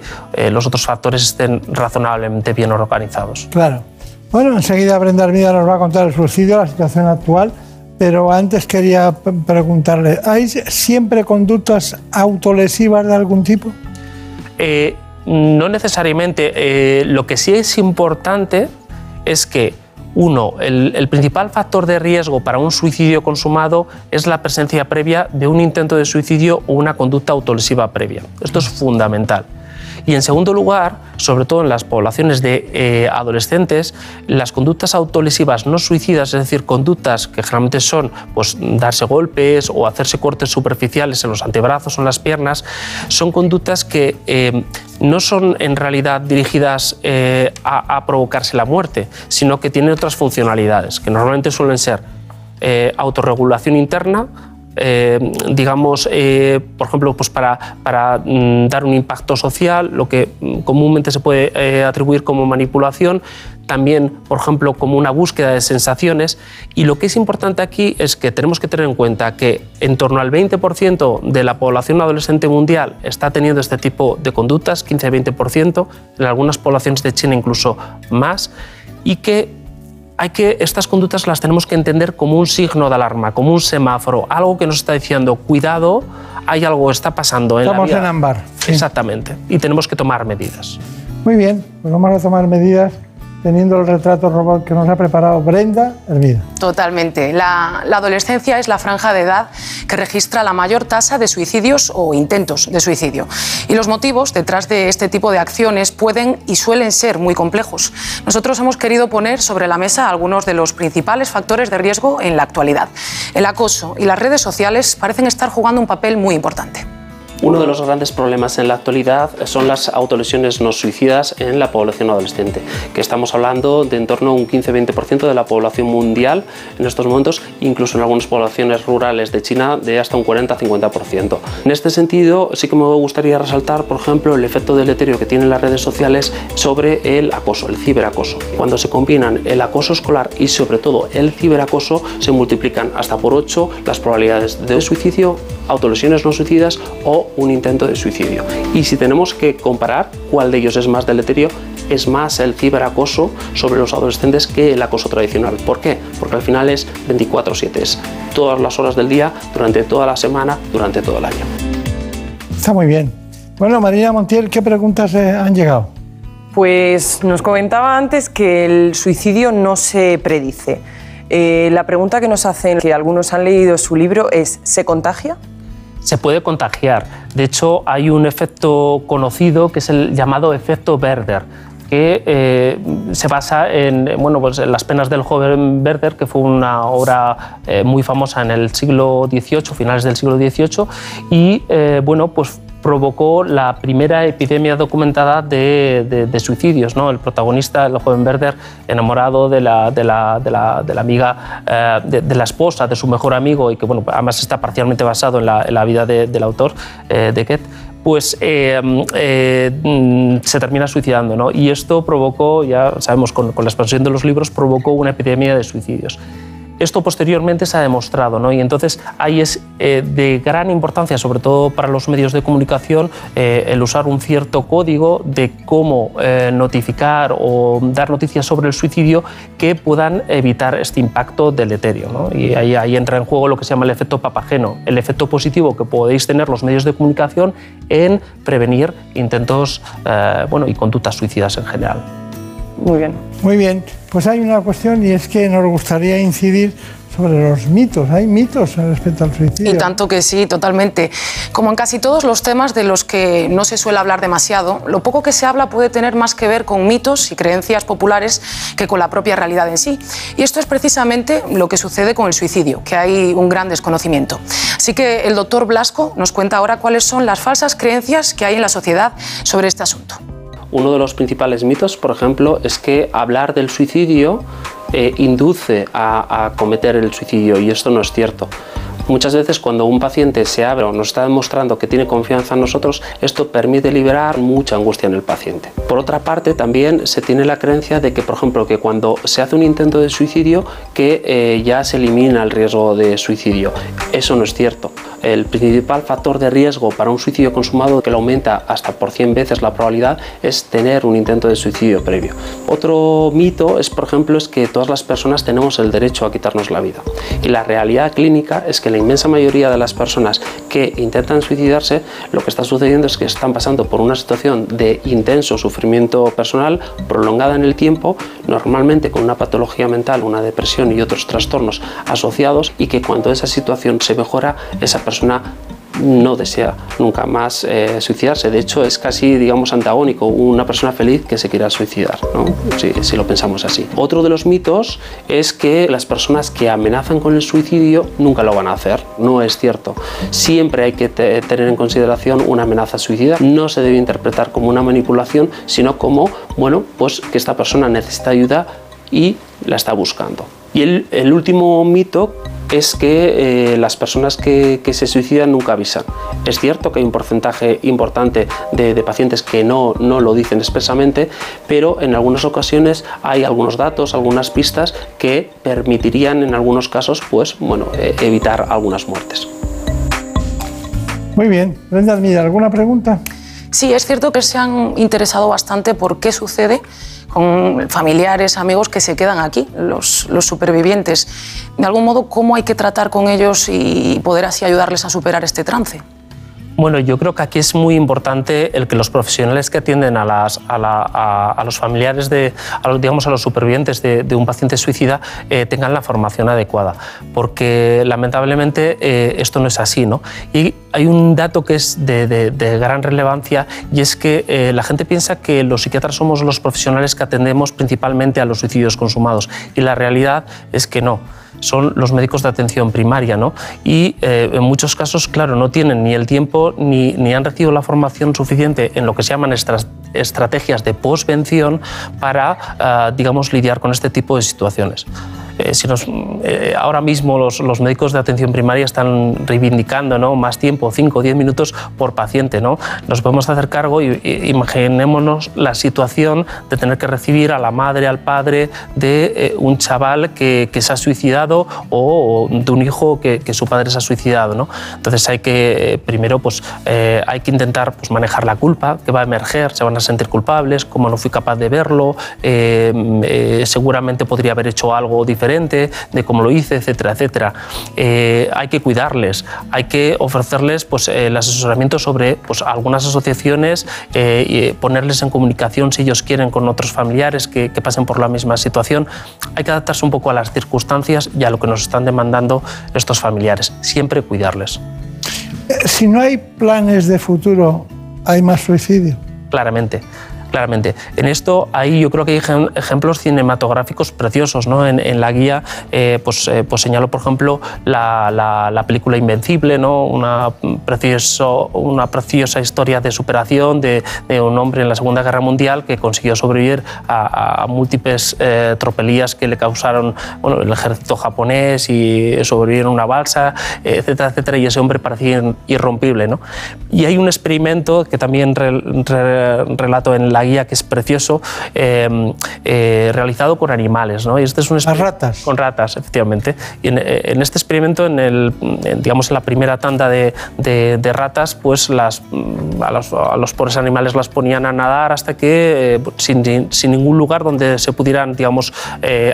los otros factores estén razonablemente bien organizados. Claro. Bueno, enseguida Brenda Armida nos va a contar el suicidio, la situación actual, pero antes quería preguntarle, ¿hay siempre conductas autolesivas de algún tipo? Eh, no necesariamente. Eh, lo que sí es importante es que, uno, el, el principal factor de riesgo para un suicidio consumado es la presencia previa de un intento de suicidio o una conducta autolesiva previa. Esto es fundamental. Y en segundo lugar, sobre todo en las poblaciones de eh, adolescentes, las conductas autolesivas no suicidas, es decir, conductas que generalmente son pues, darse golpes o hacerse cortes superficiales en los antebrazos o en las piernas, son conductas que eh, no son en realidad dirigidas eh, a, provocarse la muerte, sino que tienen otras funcionalidades, que normalmente suelen ser autorregulación interna, eh, digamos, eh, por ejemplo, pues para, para mm, dar un impacto social, lo que mm, comúnmente se puede eh, atribuir como manipulación, también, por ejemplo, como una búsqueda de sensaciones. Y lo que es importante aquí es que tenemos que tener en cuenta que en torno al 20% de la población adolescente mundial está teniendo este tipo de conductas, 15-20%, en algunas poblaciones de China incluso más, y que hay que estas conductas las tenemos que entender como un signo de alarma, como un semáforo, algo que nos está diciendo cuidado, hay algo que está pasando en Estamos la vida. en ámbar. Exactamente, y tenemos que tomar medidas. Muy bien, pues vamos a tomar medidas teniendo el retrato robot que nos ha preparado Brenda Hermida. Totalmente. La, la adolescencia es la franja de edad que registra la mayor tasa de suicidios o intentos de suicidio. Y los motivos detrás de este tipo de acciones pueden y suelen ser muy complejos. Nosotros hemos querido poner sobre la mesa algunos de los principales factores de riesgo en la actualidad. El acoso y las redes sociales parecen estar jugando un papel muy importante. Uno de los grandes problemas en la actualidad son las autolesiones no suicidas en la población adolescente, que estamos hablando de en torno a un 15-20% de la población mundial en estos momentos, incluso en algunas poblaciones rurales de China de hasta un 40-50%. En este sentido, sí que me gustaría resaltar, por ejemplo, el efecto deleterio que tienen las redes sociales sobre el acoso, el ciberacoso. Cuando se combinan el acoso escolar y sobre todo el ciberacoso, se multiplican hasta por 8 las probabilidades de suicidio, autolesiones no suicidas o un intento de suicidio. Y si tenemos que comparar cuál de ellos es más deleterio, es más el ciberacoso sobre los adolescentes que el acoso tradicional. ¿Por qué? Porque al final es 24/7, es todas las horas del día, durante toda la semana, durante todo el año. Está muy bien. Bueno, Marina Montiel, ¿qué preguntas eh, han llegado? Pues nos comentaba antes que el suicidio no se predice. Eh, la pregunta que nos hacen, que algunos han leído su libro, es ¿se contagia? Se puede contagiar. De hecho, hay un efecto conocido que es el llamado efecto Werder que eh, se basa en, bueno, pues en las penas del joven Werder, que fue una obra eh, muy famosa en el siglo XVIII, finales del siglo XVIII, y eh, bueno, pues provocó la primera epidemia documentada de, de- de suicidios. ¿no? El protagonista, el joven Werder, enamorado de la, de la, la- la amiga, eh, de, la esposa de su mejor amigo, y que bueno, además está parcialmente basado en la, en vida de- del autor, eh, de Goethe, pues eh, eh, se termina suicidando. ¿no? Y esto provocó, ya sabemos, con, con la expansión de los libros, provocó una epidemia de suicidios. Esto posteriormente se ha demostrado, ¿no? y entonces ahí es eh, de gran importancia, sobre todo para los medios de comunicación, eh, el usar un cierto código de cómo eh, notificar o dar noticias sobre el suicidio que puedan evitar este impacto deleterio. ¿no? Y ahí, ahí entra en juego lo que se llama el efecto papageno, el efecto positivo que podéis tener los medios de comunicación en prevenir intentos bueno, y conductas suicidas en general. Muy bien. Muy bien, pues hay una cuestión y es que nos gustaría incidir sobre los mitos. Hay mitos respecto al suicidio. Y tanto que sí, totalmente. Como en casi todos los temas de los que no se suele hablar demasiado, lo poco que se habla puede tener más que ver con mitos y creencias populares que con la propia realidad en sí. Y esto es precisamente lo que sucede con el suicidio, que hay un gran desconocimiento. Así que el doctor Blasco nos cuenta ahora cuáles son las falsas creencias que hay en la sociedad sobre este asunto. Uno de los principales mitos, por ejemplo, es que hablar del suicidio eh, induce a, a cometer el suicidio y esto no es cierto. Muchas veces cuando un paciente se abre o nos está demostrando que tiene confianza en nosotros, esto permite liberar mucha angustia en el paciente. Por otra parte, también se tiene la creencia de que, por ejemplo, que cuando se hace un intento de suicidio, que eh, ya se elimina el riesgo de suicidio. Eso no es cierto. El principal factor de riesgo para un suicidio consumado que lo aumenta hasta por 100 veces la probabilidad es tener un intento de suicidio previo. Otro mito es, por ejemplo, es que todas las personas tenemos el derecho a quitarnos la vida. Y la realidad clínica es que la inmensa mayoría de las personas que intentan suicidarse, lo que está sucediendo es que están pasando por una situación de intenso sufrimiento personal prolongada en el tiempo, normalmente con una patología mental, una depresión y otros trastornos asociados, y que cuando esa situación se mejora, esa persona no desea nunca más eh, suicidarse. De hecho, es casi, digamos, antagónico una persona feliz que se quiera suicidar, ¿no? si, lo pensamos así. Otro de los mitos es que las personas que amenazan con el suicidio nunca lo van a hacer. No es cierto. Siempre hay que te- tener en consideración una amenaza suicida. No se debe interpretar como una manipulación, sino como, bueno, pues que esta persona necesita ayuda y la está buscando. Y el, último mito es que eh, las personas que, se suicidan nunca avisan. Es cierto que hay un porcentaje importante de, pacientes que no, no lo dicen expresamente, pero en algunas ocasiones hay algunos datos, algunas pistas que permitirían en algunos casos pues, bueno, eh, evitar algunas muertes. Muy bien. Brenda ¿alguna pregunta? Sí, es cierto que se han interesado bastante por qué sucede con familiares, amigos que se quedan aquí, los, los supervivientes. De algún modo, ¿cómo hay que tratar con ellos y poder así ayudarles a superar este trance? Bueno, yo creo que aquí es muy importante el que los profesionales que atienden a, los familiares de, a los, digamos, a los supervivientes de, un paciente suicida eh, tengan la formación adecuada, porque lamentablemente eh, esto no es así, ¿no? Y hay un dato que es de gran relevancia y es que eh, la gente piensa que los psiquiatras somos los profesionales que atendemos principalmente a los suicidios consumados y la realidad es que no son los médicos de atención primaria, ¿no? Y eh, en muchos casos, claro, no tienen ni el tiempo ni, ni han recibido la formación suficiente en lo que se llaman estrategias de posvención para, ah, digamos, lidiar con este tipo de situaciones. Eh, si nos- eh, ahora mismo los, los médicos de atención primaria están reivindicando ¿no? más tiempo, 5 o 10 minutos por paciente. ¿no? Nos podemos hacer cargo y, y imaginémonos la situación de tener que recibir a la madre, al padre de eh, un chaval que, que se ha suicidado o, de un hijo que, que su padre se ha suicidado. ¿no? Entonces hay que, eh, primero, pues, eh, hay que intentar pues, manejar la culpa que va a emerger, se van a sentir culpables, como no fui capaz de verlo, seguramente podría haber hecho algo diferente de cómo lo hice, etcétera, etcétera. Eh, hay que cuidarles, hay que ofrecerles pues, el asesoramiento sobre pues, algunas asociaciones eh, y ponerles en comunicación si ellos quieren con otros familiares que, que pasen por la misma situación. Hay que adaptarse un poco a las circunstancias y a lo que nos están demandando estos familiares. Siempre cuidarles. Eh, Si no hay planes de futuro, hay más suicidio. claramente. Claramente. En esto, ahí yo creo que hay ejem- ejemplos cinematográficos preciosos. ¿no? En, en la guía, eh, pues, eh, pues señalo, por ejemplo, la, la- la película Invencible, ¿no? una, precioso, una preciosa historia de superación de, de un hombre en la Segunda Guerra Mundial que consiguió sobrevivir a, a múltiples eh, tropelías que le causaron bueno, el ejército japonés y sobrevivir en una balsa, etcétera, etcétera, y ese hombre parecía irrompible. ¿no? Y hay un experimento que también re- re- relato en la guía que es precioso, eh, eh, realizado con animales. ¿no? Y este es un ratas? Con ratas, efectivamente. Y en, eh, en este experimento, en, el, en, digamos, en la primera tanda de, de- de ratas, pues las, mm, a, los, a los pobres animales las ponían a nadar hasta que, eh, sin, sin ningún lugar donde se pudieran, digamos,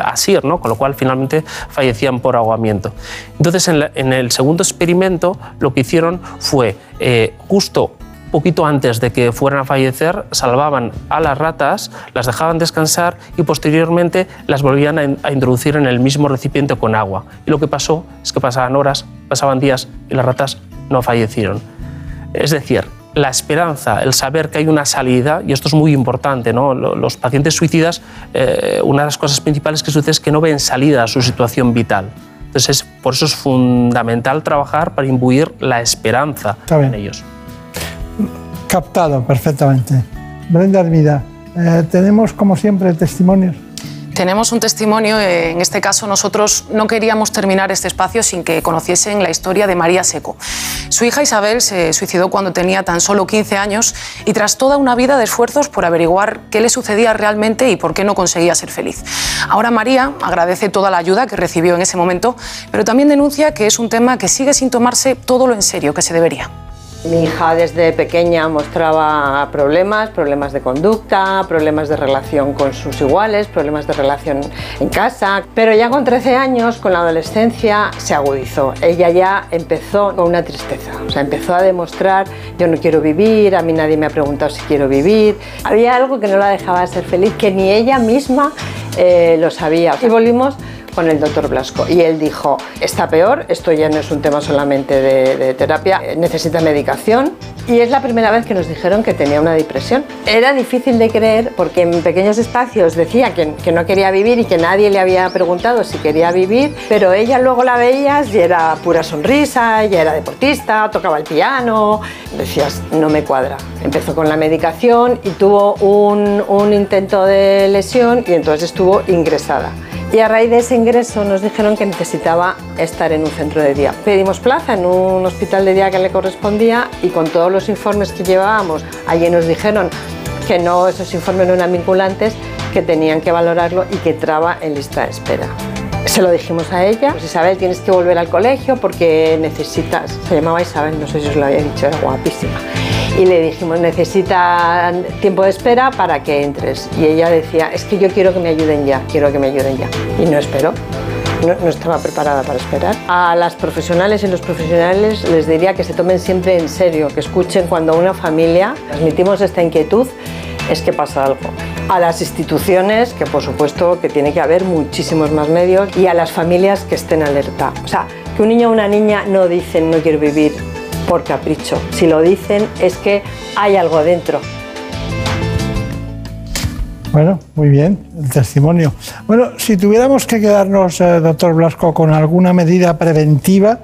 asir, ¿no? con lo cual finalmente fallecían por ahogamiento. Entonces, en, la- en el segundo experimento, lo que hicieron fue eh, justo poquito antes de que fueran a fallecer, salvaban a las ratas, las dejaban descansar y posteriormente las volvían a, in- a introducir en el mismo recipiente con agua. Y lo que pasó es que pasaban horas, pasaban días y las ratas no fallecieron. Es decir, la esperanza, el saber que hay una salida, y esto es muy importante, ¿no? Lo- los pacientes suicidas, eh, una de las cosas principales que sucede es que no ven salida a su situación vital. Entonces, es- por eso es fundamental trabajar para imbuir la esperanza en ellos. Captado perfectamente. Brenda Hermida, eh, tenemos como siempre testimonios. Tenemos un testimonio, eh, en este caso nosotros no queríamos terminar este espacio sin que conociesen la historia de María Seco. Su hija Isabel se suicidó cuando tenía tan solo 15 años y tras toda una vida de esfuerzos por averiguar qué le sucedía realmente y por qué no conseguía ser feliz. Ahora María agradece toda la ayuda que recibió en ese momento, pero también denuncia que es un tema que sigue sin tomarse todo lo en serio que se debería. Mi hija desde pequeña mostraba problemas, problemas de conducta, problemas de relación con sus iguales, problemas de relación en casa, pero ya con 13 años, con la adolescencia, se agudizó. Ella ya empezó con una tristeza, o sea, empezó a demostrar, yo no quiero vivir, a mí nadie me ha preguntado si quiero vivir. Había algo que no la dejaba ser feliz, que ni ella misma eh, lo sabía. Y volvimos con el doctor Blasco y él dijo, está peor, esto ya no es un tema solamente de, terapia, eh, necesita medicación y es la primera vez que nos dijeron que tenía una depresión. Era difícil de creer porque en pequeños espacios decía que, que no quería vivir y que nadie le había preguntado si quería vivir, pero ella luego la veías y era pura sonrisa, ya era deportista, tocaba el piano, decías, no me cuadra. Empezó con la medicación y tuvo un, un intento de lesión y entonces estuvo ingresada. Y a raíz de ese ingreso nos dijeron que necesitaba estar en un centro de día. Pedimos plaza en un hospital de día que le correspondía y con todos los informes que llevábamos, allí nos dijeron que no, esos informes no eran vinculantes, que tenían que valorarlo y que entraba en lista de espera. Se lo dijimos a ella, pues Isabel, tienes que volver al colegio porque necesitas, se llamaba Isabel, no sé si os lo había dicho, era guapísima. Y le dijimos, necesita tiempo de espera para que entres. Y ella decía, es que yo quiero que me ayuden ya, quiero que me ayuden ya. Y no esperó. No, estaba preparada para esperar. A las profesionales y los profesionales les diría que se tomen siempre en serio, que escuchen cuando una familia transmitimos esta inquietud, es que pasa algo. A las instituciones, que por supuesto que tiene que haber muchísimos más medios, y a las familias que estén alerta. O sea, que un niño o una niña no dicen no quiero vivir por capricho. Si lo dicen es que hay algo dentro. Bueno, muy bien, el testimonio. Bueno, si tuviéramos que quedarnos, eh, doctor Blasco, con alguna medida preventiva,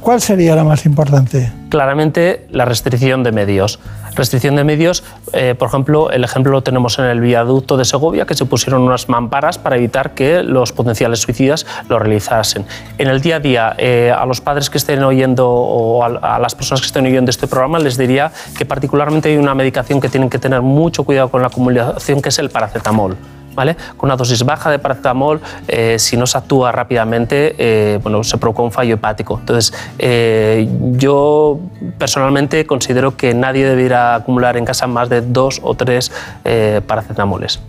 ¿cuál sería la más importante? Claramente la restricción de medios. Restricción de medios, eh, por ejemplo, el ejemplo lo tenemos en el viaducto de Segovia, que se pusieron unas mamparas para evitar que los potenciales suicidas lo realizasen. En el día a día, eh, a los padres que estén oyendo o a, a las personas que estén oyendo este programa, les diría que particularmente hay una medicación que tienen que tener mucho cuidado con la acumulación, que es el paracetamol. Con una dosis baja de paracetamol, eh, si no se actúa rápidamente, eh, bueno, se provoca un fallo hepático. Entonces, eh, yo personalmente considero que nadie debiera acumular en casa más de dos o tres paracetamoles.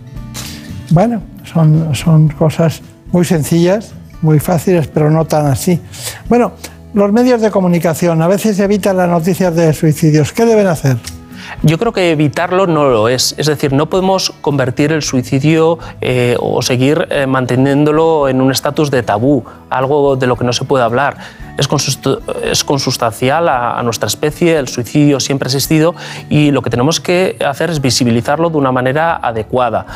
Bueno, son, son cosas muy sencillas, muy fáciles, pero no tan así. Bueno, los medios de comunicación a veces evitan las noticias de suicidios. ¿Qué deben hacer? Yo creo que evitarlo no lo es. Es decir, no podemos convertir el suicidio eh, o seguir eh, manteniéndolo en un estatus de tabú, algo de lo que no se puede hablar. Es, consustancial a, a nuestra especie, el suicidio siempre ha existido y lo que tenemos que hacer es visibilizarlo de una manera adecuada.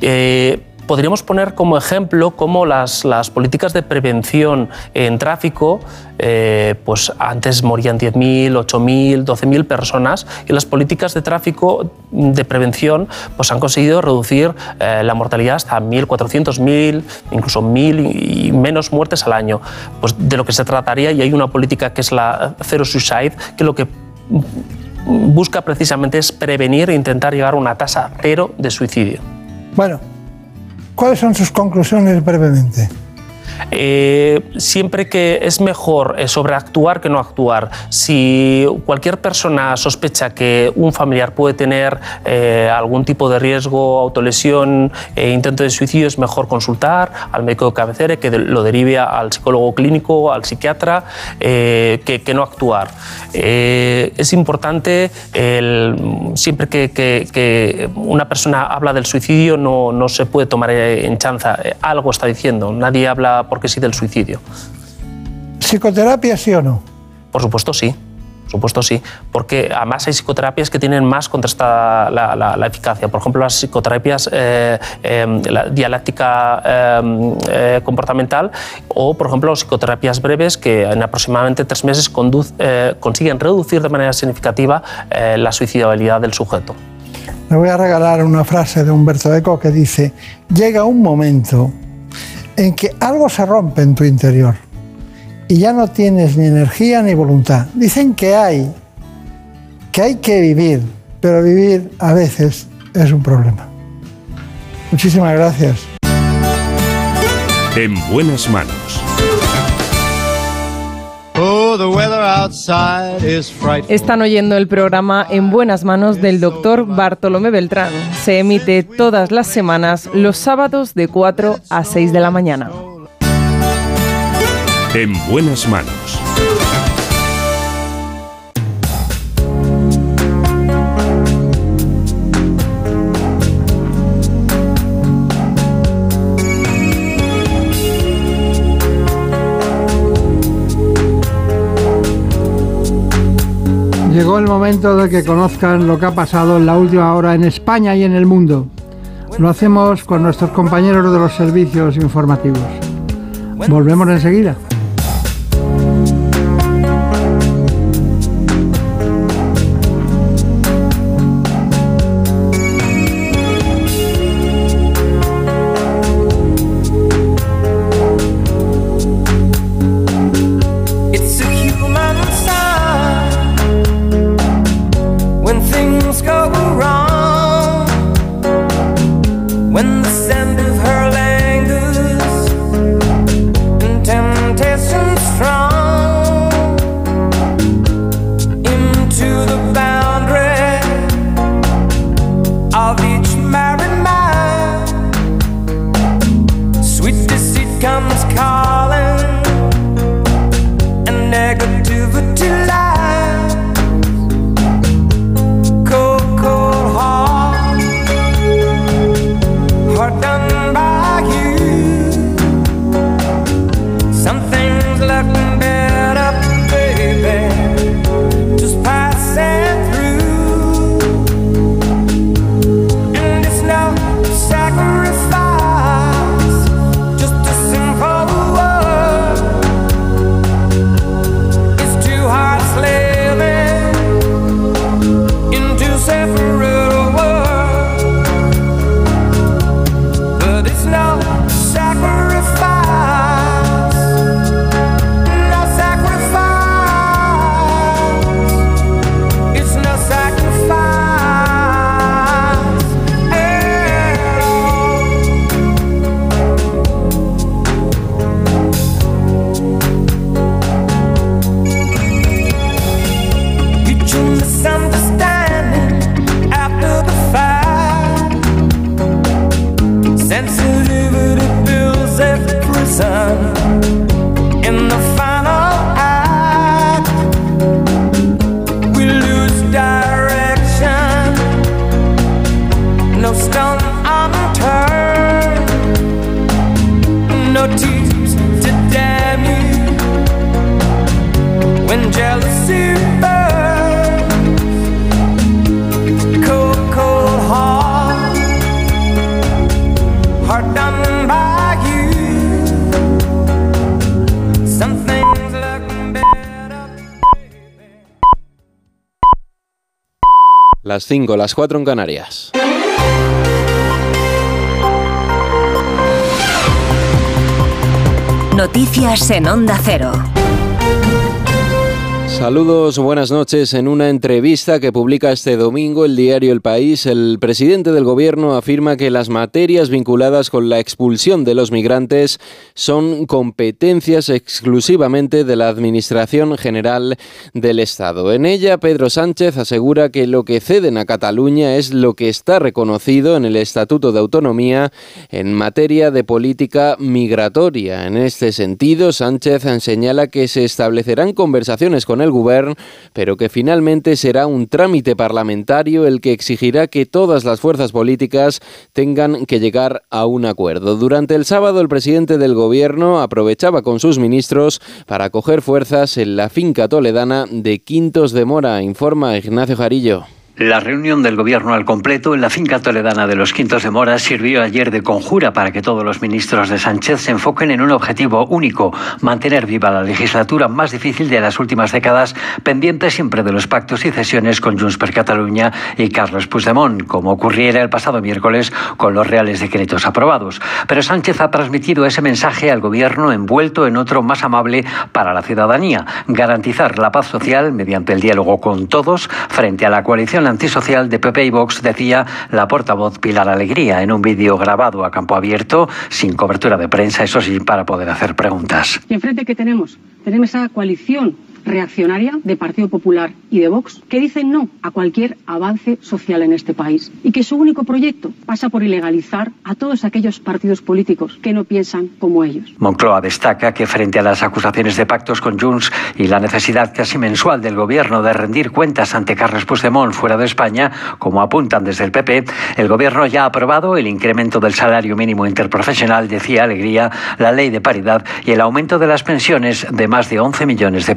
Eh, Podríamos poner como ejemplo cómo las, las políticas de prevención en tráfico, eh, pues antes morían 10.000, 8.000, 12.000 personas y las políticas de tráfico de prevención pues han conseguido reducir eh, la mortalidad hasta 1.400, 1.000, incluso 1.000 y menos muertes al año. Pues de lo que se trataría, y hay una política que es la Zero Suicide, que lo que busca precisamente es prevenir e intentar llegar a una tasa cero de suicidio. Bueno, ¿cuáles son sus conclusiones brevemente? Eh, siempre que es mejor eh, sobreactuar que no actuar. Si cualquier persona sospecha que un familiar puede tener eh, algún tipo de riesgo, autolesión, intento de suicidio, es mejor consultar al médico de cabecera que lo derive al psicólogo clínico, al psiquiatra, que, no actuar. Es importante, siempre que, una persona habla del suicidio, no, no se puede tomar en chanza. Algo está diciendo, nadie habla porque sí del suicidio. ¿Psicoterapia sí o no? Por supuesto sí. Por supuesto sí, porque además hay psicoterapias que tienen más contrastada la, la- la eficacia. Por ejemplo, las psicoterapias eh, eh, la dialéctica eh, eh, comportamental o, por ejemplo, psicoterapias breves que en aproximadamente tres meses conduc- eh, consiguen reducir de manera significativa eh, la suicidabilidad del sujeto. Le voy a regalar una frase de Humberto Eco que dice, llega un momento en que algo se rompe en tu interior y ya no tienes ni energía ni voluntad. Dicen que hay, que hay que vivir, pero vivir a veces es un problema. Muchísimas gracias. En buenas manos. Están oyendo el programa En Buenas Manos del doctor Bartolomé Beltrán. Se emite todas las semanas los sábados de 4 a 6 de la mañana. En buenas manos. Llegó el momento de que conozcan lo que ha pasado en la última hora en España y en el mundo. Lo hacemos con nuestros compañeros de los servicios informativos. Volvemos enseguida. 5, las 4 en Canarias. Noticias en Onda Cero. Saludos, buenas noches. En una entrevista que publica este domingo el diario El País, el presidente del gobierno afirma que las materias vinculadas con la expulsión de los migrantes son competencias exclusivamente de la Administración General del Estado. En ella, Pedro Sánchez asegura que lo que ceden a Cataluña es lo que está reconocido en el Estatuto de Autonomía en materia de política migratoria. En este sentido, Sánchez señala que se establecerán conversaciones con el Gobierno, pero que finalmente será un trámite parlamentario el que exigirá que todas las fuerzas políticas tengan que llegar a un acuerdo. Durante el sábado, el presidente del Gobierno aprovechaba con sus ministros para coger fuerzas en la finca toledana de Quintos de Mora, informa Ignacio Jarillo. La reunión del gobierno al completo en la finca toledana de los Quintos de Mora sirvió ayer de conjura para que todos los ministros de Sánchez se enfoquen en un objetivo único, mantener viva la legislatura más difícil de las últimas décadas, pendiente siempre de los pactos y cesiones con Junts per Catalunya y Carles Puigdemont, como ocurriera el pasado miércoles con los reales decretos aprobados. Pero Sánchez ha transmitido ese mensaje al gobierno envuelto en otro más amable para la ciudadanía, garantizar la paz social mediante el diálogo con todos frente a la coalición antisocial de PP y Vox, decía la portavoz Pilar Alegría en un vídeo grabado a campo abierto, sin cobertura de prensa, eso sí, para poder hacer preguntas. ¿Y enfrente qué tenemos? Tenemos esa coalición reaccionaria de Partido Popular y de Vox que dicen no a cualquier avance social en este país y que su único proyecto pasa por ilegalizar a todos aquellos partidos políticos que no piensan como ellos. Moncloa destaca que frente a las acusaciones de pactos con Junts y la necesidad casi mensual del gobierno de rendir cuentas ante Carles Puigdemont fuera de España, como apuntan desde el PP, el gobierno ya ha aprobado el incremento del salario mínimo interprofesional, decía Alegría, la ley de paridad y el aumento de las pensiones de más de 11 millones de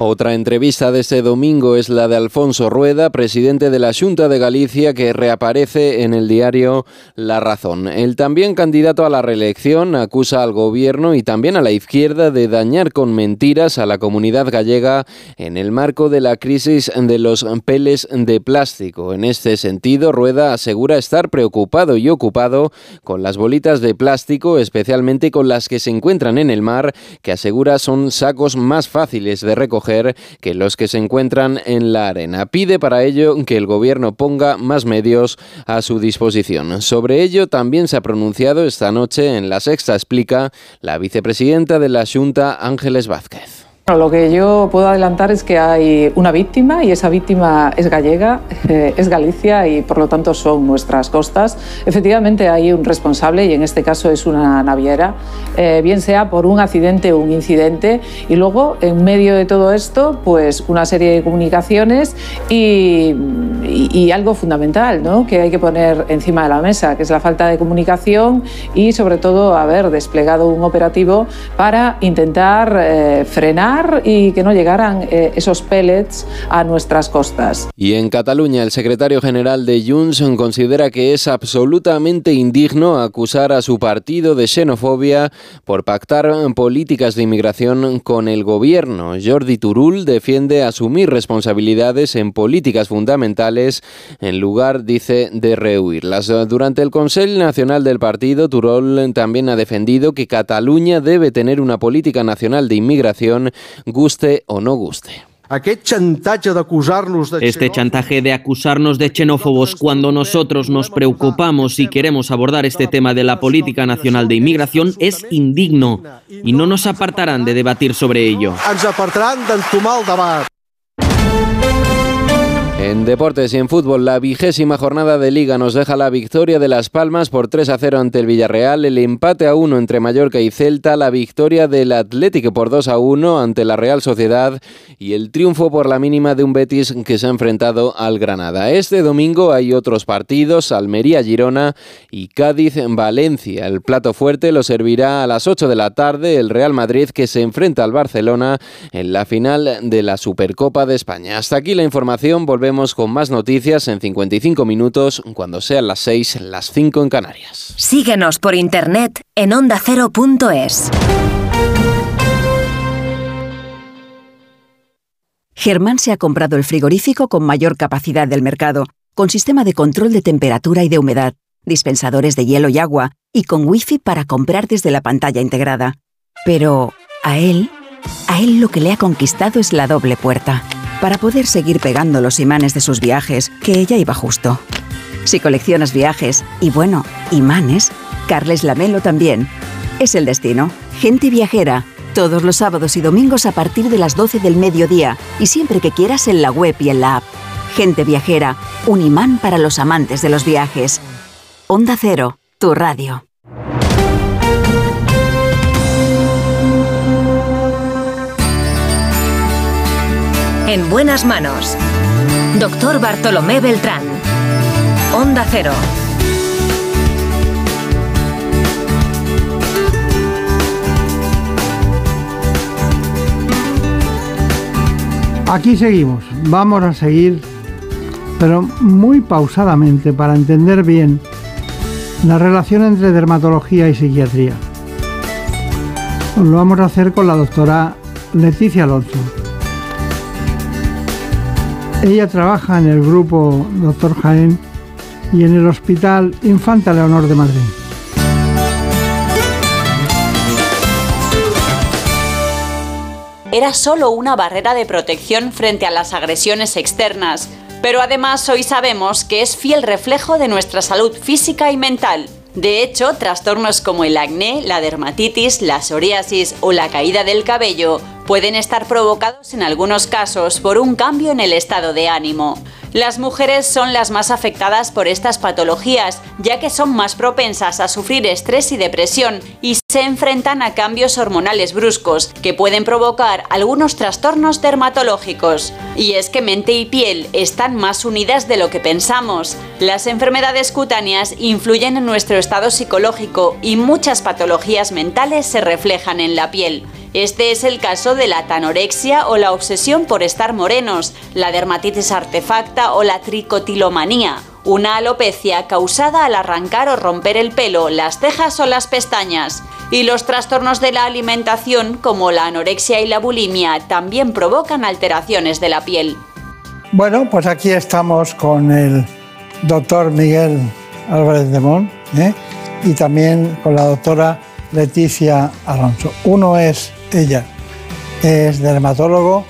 Otra entrevista de este domingo es la de Alfonso Rueda, presidente de la Junta de Galicia, que reaparece en el diario La Razón. El también candidato a la reelección acusa al gobierno y también a la izquierda de dañar con mentiras a la comunidad gallega en el marco de la crisis de los peles de plástico. En este sentido, Rueda asegura estar preocupado y ocupado con las bolitas de plástico, especialmente con las que se encuentran en el mar, que asegura son sacos más fáciles de recoger que los que se encuentran en la arena. Pide para ello que el gobierno ponga más medios a su disposición. Sobre ello también se ha pronunciado esta noche en La Sexta Explica la vicepresidenta de la Junta, Ángeles Vázquez. Bueno, Lo que yo puedo adelantar es que hay una víctima y esa víctima es gallega, eh, es Galicia y por lo tanto son nuestras costas. Efectivamente hay un responsable y en este caso es una naviera, eh, bien sea por un accidente o un incidente y luego en medio de todo esto pues una serie de comunicaciones y, y- y algo fundamental ¿no? que hay que poner encima de la mesa, que es la falta de comunicación y sobre todo haber desplegado un operativo para intentar eh, frenar y que no llegaran eh, esos pellets a nuestras costas. Y en Cataluña, el secretario general de Junts considera que es absolutamente indigno acusar a su partido de xenofobia por pactar políticas de inmigración con el gobierno. Jordi Turul defiende asumir responsabilidades en políticas fundamentales en lugar, dice, de rehuirlas. Durante el Consejo Nacional del partido, Turul también ha defendido que Cataluña debe tener una política nacional de inmigración, guste o no guste. Este chantaje de acusarnos de xenófobos cuando nosotros nos preocupamos y queremos abordar este tema de la política nacional de inmigración es indigno y no nos apartarán de debatir sobre ello. En deportes y en fútbol, la vigésima jornada de Liga nos deja la victoria de Las Palmas por 3 a 0 ante el Villarreal, el empate a 1 entre Mallorca y Celta, la victoria del Atlético por 2 a 1 ante la Real Sociedad y el triunfo por la mínima de un Betis que se ha enfrentado al Granada. Este domingo hay otros partidos, Almería-Girona y Cádiz-Valencia. El plato fuerte lo servirá a las 8 de la tarde el Real Madrid que se enfrenta al Barcelona en la final de la Supercopa de España. Hasta aquí la información, volvemos con más noticias en 55 minutos cuando sean las 6, las 5 en Canarias. Síguenos por internet en ondacero.es. Germán se ha comprado el frigorífico con mayor capacidad del mercado, con sistema de control de temperatura y de humedad, dispensadores de hielo y agua, y con wifi para comprar desde la pantalla integrada. Pero a él, a él lo que le ha conquistado es la doble puerta, para poder seguir pegando los imanes de sus viajes, que ella iba justo. Si coleccionas viajes, y bueno, imanes, Carles Lamelo también. Es el destino. Gente viajera. Todos los sábados y domingos a partir de las 12 del mediodía y siempre que quieras en la web y en la app. Gente viajera. Un imán para los amantes de los viajes. Onda Cero, tu radio. En buenas manos. Doctor Bartolomé Beltrán. Onda Cero. Aquí seguimos, vamos a seguir, pero muy pausadamente para entender bien la relación entre dermatología y psiquiatría. Lo vamos a hacer con la doctora Leticia Alonso. Ella trabaja en el grupo Doctor Jaén y en el Hospital Infanta Leonor de Madrid. era solo una barrera de protección frente a las agresiones externas, pero además hoy sabemos que es fiel reflejo de nuestra salud física y mental. De hecho, trastornos como el acné, la dermatitis, la psoriasis o la caída del cabello pueden estar provocados en algunos casos por un cambio en el estado de ánimo. Las mujeres son las más afectadas por estas patologías, ya que son más propensas a sufrir estrés y depresión y se enfrentan a cambios hormonales bruscos que pueden provocar algunos trastornos dermatológicos. Y es que mente y piel están más unidas de lo que pensamos. Las enfermedades cutáneas influyen en nuestro estado psicológico y muchas patologías mentales se reflejan en la piel. Este es el caso de la tanorexia o la obsesión por estar morenos, la dermatitis artefacta o la tricotilomanía, una alopecia causada al arrancar o romper el pelo, las cejas o las pestañas. Y los trastornos de la alimentación, como la anorexia y la bulimia, también provocan alteraciones de la piel. Bueno, pues aquí estamos con el doctor Miguel Álvarez de Mon ¿eh? y también con la doctora Leticia Alonso. Uno es ella, es dermatólogo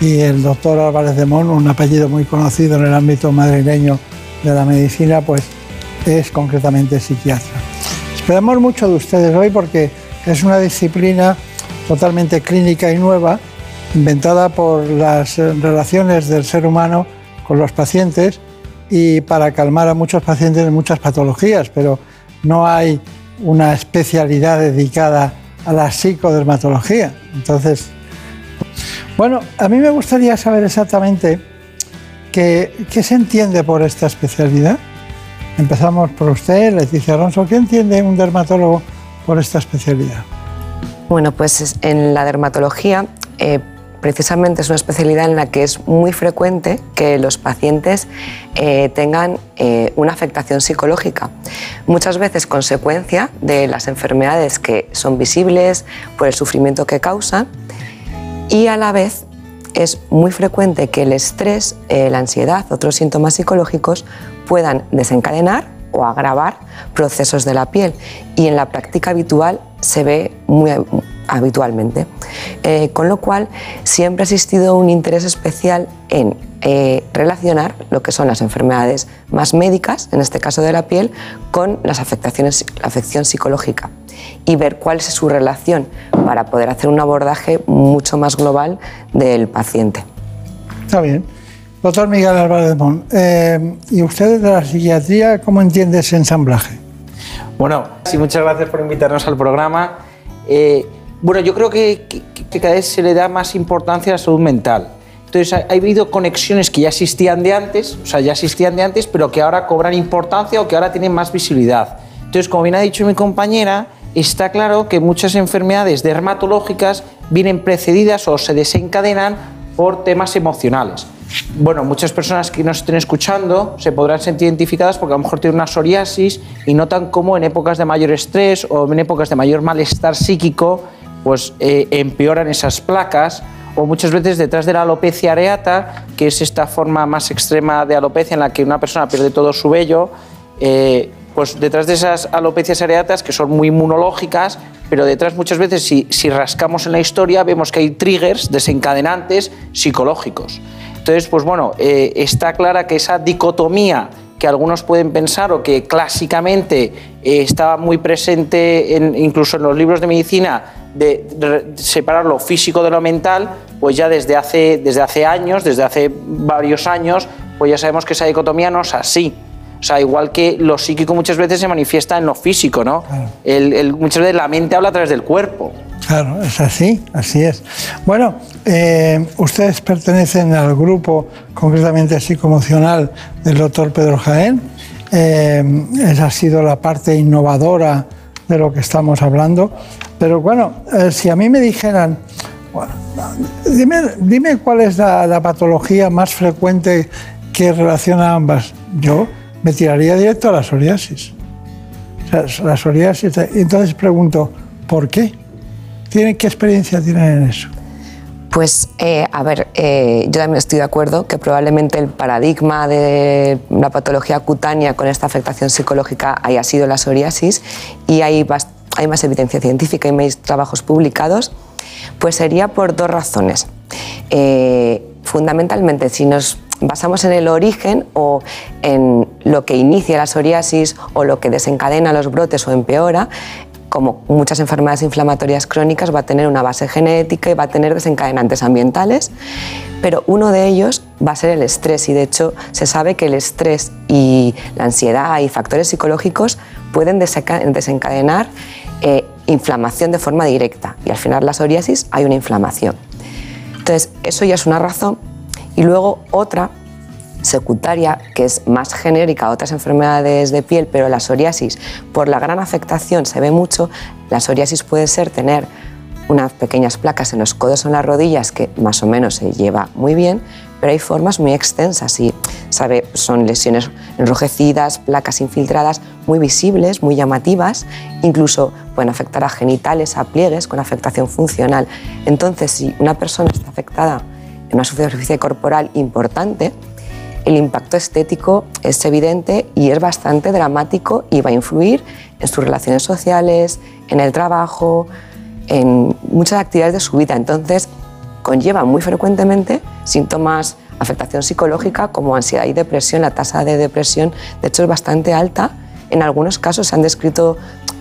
y el doctor Álvarez de Mon, un apellido muy conocido en el ámbito madrileño de la medicina, pues es concretamente psiquiatra. Esperamos mucho de ustedes hoy porque es una disciplina totalmente clínica y nueva, inventada por las relaciones del ser humano con los pacientes y para calmar a muchos pacientes de muchas patologías, pero no hay una especialidad dedicada a la psicodermatología. Entonces, bueno, a mí me gustaría saber exactamente qué, se entiende por esta especialidad. Empezamos por usted, Leticia Alonso. ¿Qué entiende un dermatólogo por esta especialidad? Bueno, pues es- en la dermatología eh, precisamente es una especialidad en la que es muy frecuente que los pacientes eh, tengan eh, una afectación psicológica, muchas veces consecuencia de las enfermedades que son visibles por el sufrimiento que causan y a la vez es muy frecuente que el estrés, eh, la ansiedad, otros síntomas psicológicos puedan desencadenar o agravar procesos de la piel. Y en la práctica habitual se ve muy habitualmente. Eh, con lo cual siempre ha existido un interés especial en eh, relacionar lo que son las enfermedades más médicas, en este caso de la piel, con las afectaciones, la afección psicológica y ver cuál es su relación para poder hacer un abordaje mucho más global del paciente. Está bien. Doctor Miguel Álvarez de Mon, eh, ¿y usted de la psiquiatría cómo entiende ese ensamblaje? Bueno, sí, muchas gracias por invitarnos al programa. Eh, bueno, yo creo que, cada vez se le da más importancia a la salud mental. Entonces, ha, ha habido conexiones que ya existían de antes, o sea, ya existían de antes, pero que ahora cobran importancia o que ahora tienen más visibilidad. Entonces, como bien ha dicho mi compañera, está claro que muchas enfermedades dermatológicas vienen precedidas o se desencadenan por temas emocionales. Bueno, muchas personas que nos estén escuchando se podrán sentir identificadas porque a lo mejor tienen una psoriasis y notan cómo en épocas de mayor estrés o en épocas de mayor malestar psíquico, pues eh, empeoran esas placas o muchas veces detrás de la alopecia areata, que es esta forma más extrema de alopecia en la que una persona pierde todo su vello, eh, pues detrás de esas alopecias areatas que son muy inmunológicas, pero detrás muchas veces si, si rascamos en la historia vemos que hay triggers desencadenantes psicológicos. Entonces, pues bueno, eh, está clara que esa dicotomía que algunos pueden pensar o que clásicamente eh, estaba muy presente en- incluso en los libros de medicina de separar lo físico de lo mental, pues ya desde hace, desde hace años, desde hace varios años, pues ya sabemos que esa dicotomía no es así. O sea, igual que lo psíquico muchas veces se manifiesta en lo físico, ¿no? El- el- muchas veces la mente habla a través del cuerpo. Claro, es así, así es. Bueno, eh, ustedes pertenecen al grupo concretamente psicoemocional del doctor Pedro Jaén. Eh, esa ha sido la parte innovadora de lo que estamos hablando. Pero bueno, eh, si a mí me dijeran, bueno, dime, dime cuál es la, la patología más frecuente que relaciona ambas, yo me tiraría directo a la psoriasis. O sea, la psoriasis. Y entonces pregunto, ¿por qué? ¿Tienen, ¿Qué experiencia tienen en eso? Pues, eh, a ver, eh, yo también estoy de acuerdo que probablemente el paradigma de la patología cutánea con esta afectación psicológica haya sido la psoriasis y hay, hay más evidencia científica y más trabajos publicados, pues sería por dos razones. Eh, fundamentalmente, si nos basamos en el origen o en lo que inicia la psoriasis o lo que desencadena los brotes o empeora, como muchas enfermedades inflamatorias crónicas, va a tener una base genética y va a tener desencadenantes ambientales, pero uno de ellos va a ser el estrés y de hecho se sabe que el estrés y la ansiedad y factores psicológicos pueden desenca- desencadenar eh, inflamación de forma directa y al final la psoriasis hay una inflamación. Entonces, eso ya es una razón. Y luego otra secundaria, que es más genérica a otras enfermedades de piel, pero la psoriasis, por la gran afectación, se ve mucho. La psoriasis puede ser tener unas pequeñas placas en los codos o en las rodillas, que más o menos se lleva muy bien, pero hay formas muy extensas y sabe, son lesiones enrojecidas, placas infiltradas muy visibles, muy llamativas, incluso pueden afectar a genitales, a pliegues con afectación funcional. Entonces, si una persona está afectada una superficie corporal importante, el impacto estético es evidente y es bastante dramático y va a influir en sus relaciones sociales, en el trabajo, en muchas actividades de su vida. Entonces, conlleva muy frecuentemente síntomas, afectación psicológica como ansiedad y depresión. La tasa de depresión, de hecho, es bastante alta. En algunos casos se han descrito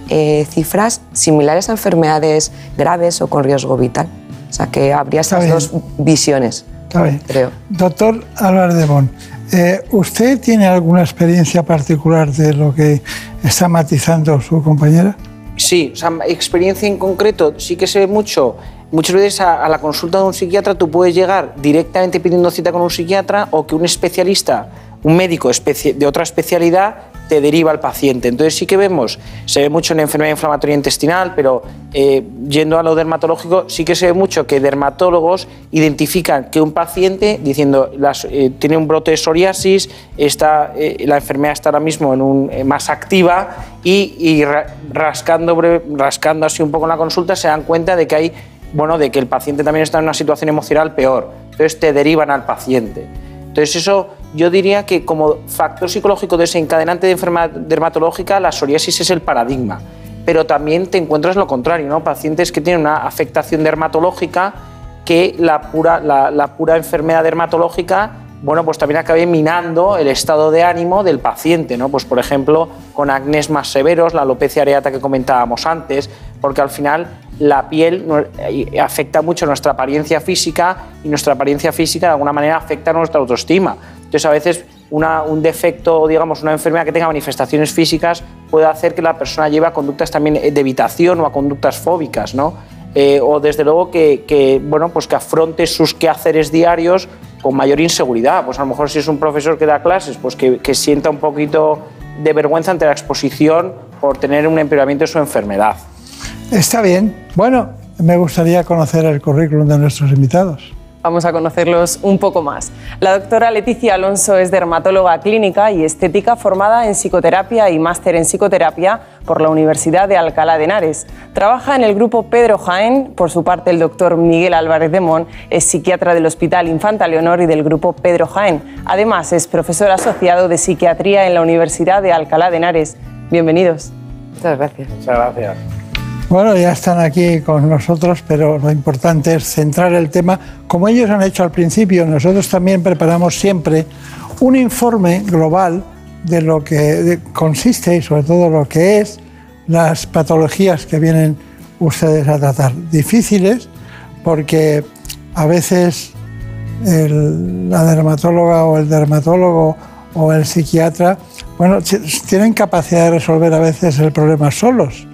eh, cifras similares a enfermedades graves o con riesgo vital. O sea que habría esas dos visiones. Está bien. Creo. Doctor Álvarez de Mon, eh, ¿usted tiene alguna experiencia particular de lo que está matizando su compañera? Sí, o sea, experiencia en concreto sí que se ve mucho. Muchas veces a, a la consulta de un psiquiatra tú puedes llegar directamente pidiendo cita con un psiquiatra o que un especialista, un médico de otra especialidad te deriva al paciente. Entonces sí que vemos, se ve mucho en enfermedad inflamatoria intestinal, pero eh, yendo a lo dermatológico sí que se ve mucho que dermatólogos identifican que un paciente diciendo eh, tiene un brote de psoriasis, está, eh, la enfermedad está ahora mismo en un, más activa y, rascando así un poco en la consulta se dan cuenta de que hay bueno, de que el paciente también está en una situación emocional peor. Entonces te derivan al paciente. Entonces eso yo diría que como factor psicológico desencadenante de enfermedad dermatológica, la psoriasis es el paradigma. Pero también te encuentras lo contrario, ¿no? Pacientes que tienen una afectación dermatológica que la pura, la, pura enfermedad dermatológica, bueno, pues también acabe minando el estado de ánimo del paciente, ¿no? Pues por ejemplo, con acnés más severos, la alopecia areata que comentábamos antes, porque al final la piel eh, afecta mucho nuestra apariencia física y nuestra apariencia física de alguna manera afecta nuestra autoestima. Entonces a veces una- un defecto, digamos, una enfermedad que tenga manifestaciones físicas puede hacer que la persona lleve a conductas también de evitación o a conductas fóbicas, ¿no? Eh, o desde luego que, que, bueno, pues que afronte sus quehaceres diarios con mayor inseguridad. Pues a lo mejor si es un profesor que da clases, pues que, que sienta un poquito de vergüenza ante la exposición por tener un empeoramiento de su enfermedad. Está bien. Bueno, me gustaría conocer el currículum de nuestros invitados. Vamos a conocerlos un poco más. La doctora Leticia Alonso es dermatóloga clínica y estética formada en psicoterapia y máster en psicoterapia por la Universidad de Alcalá de Henares. Trabaja en el grupo Pedro Jaén. Por su parte, el doctor Miguel Álvarez de Mon es psiquiatra del Hospital Infanta Leonor y del grupo Pedro Jaén. Además, es profesor asociado de psiquiatría en la Universidad de Alcalá de Henares. Bienvenidos. Muchas gracias. Muchas gracias. Bueno, ya están aquí con nosotros, pero lo importante es centrar el tema. Como ellos han hecho al principio, nosotros también preparamos siempre un informe global de lo que consiste y sobre todo lo que es las patologías que vienen ustedes a tratar. Difíciles porque a veces la dermatóloga o el dermatólogo o el psiquiatra, bueno, tienen capacidad de resolver a veces el problema solos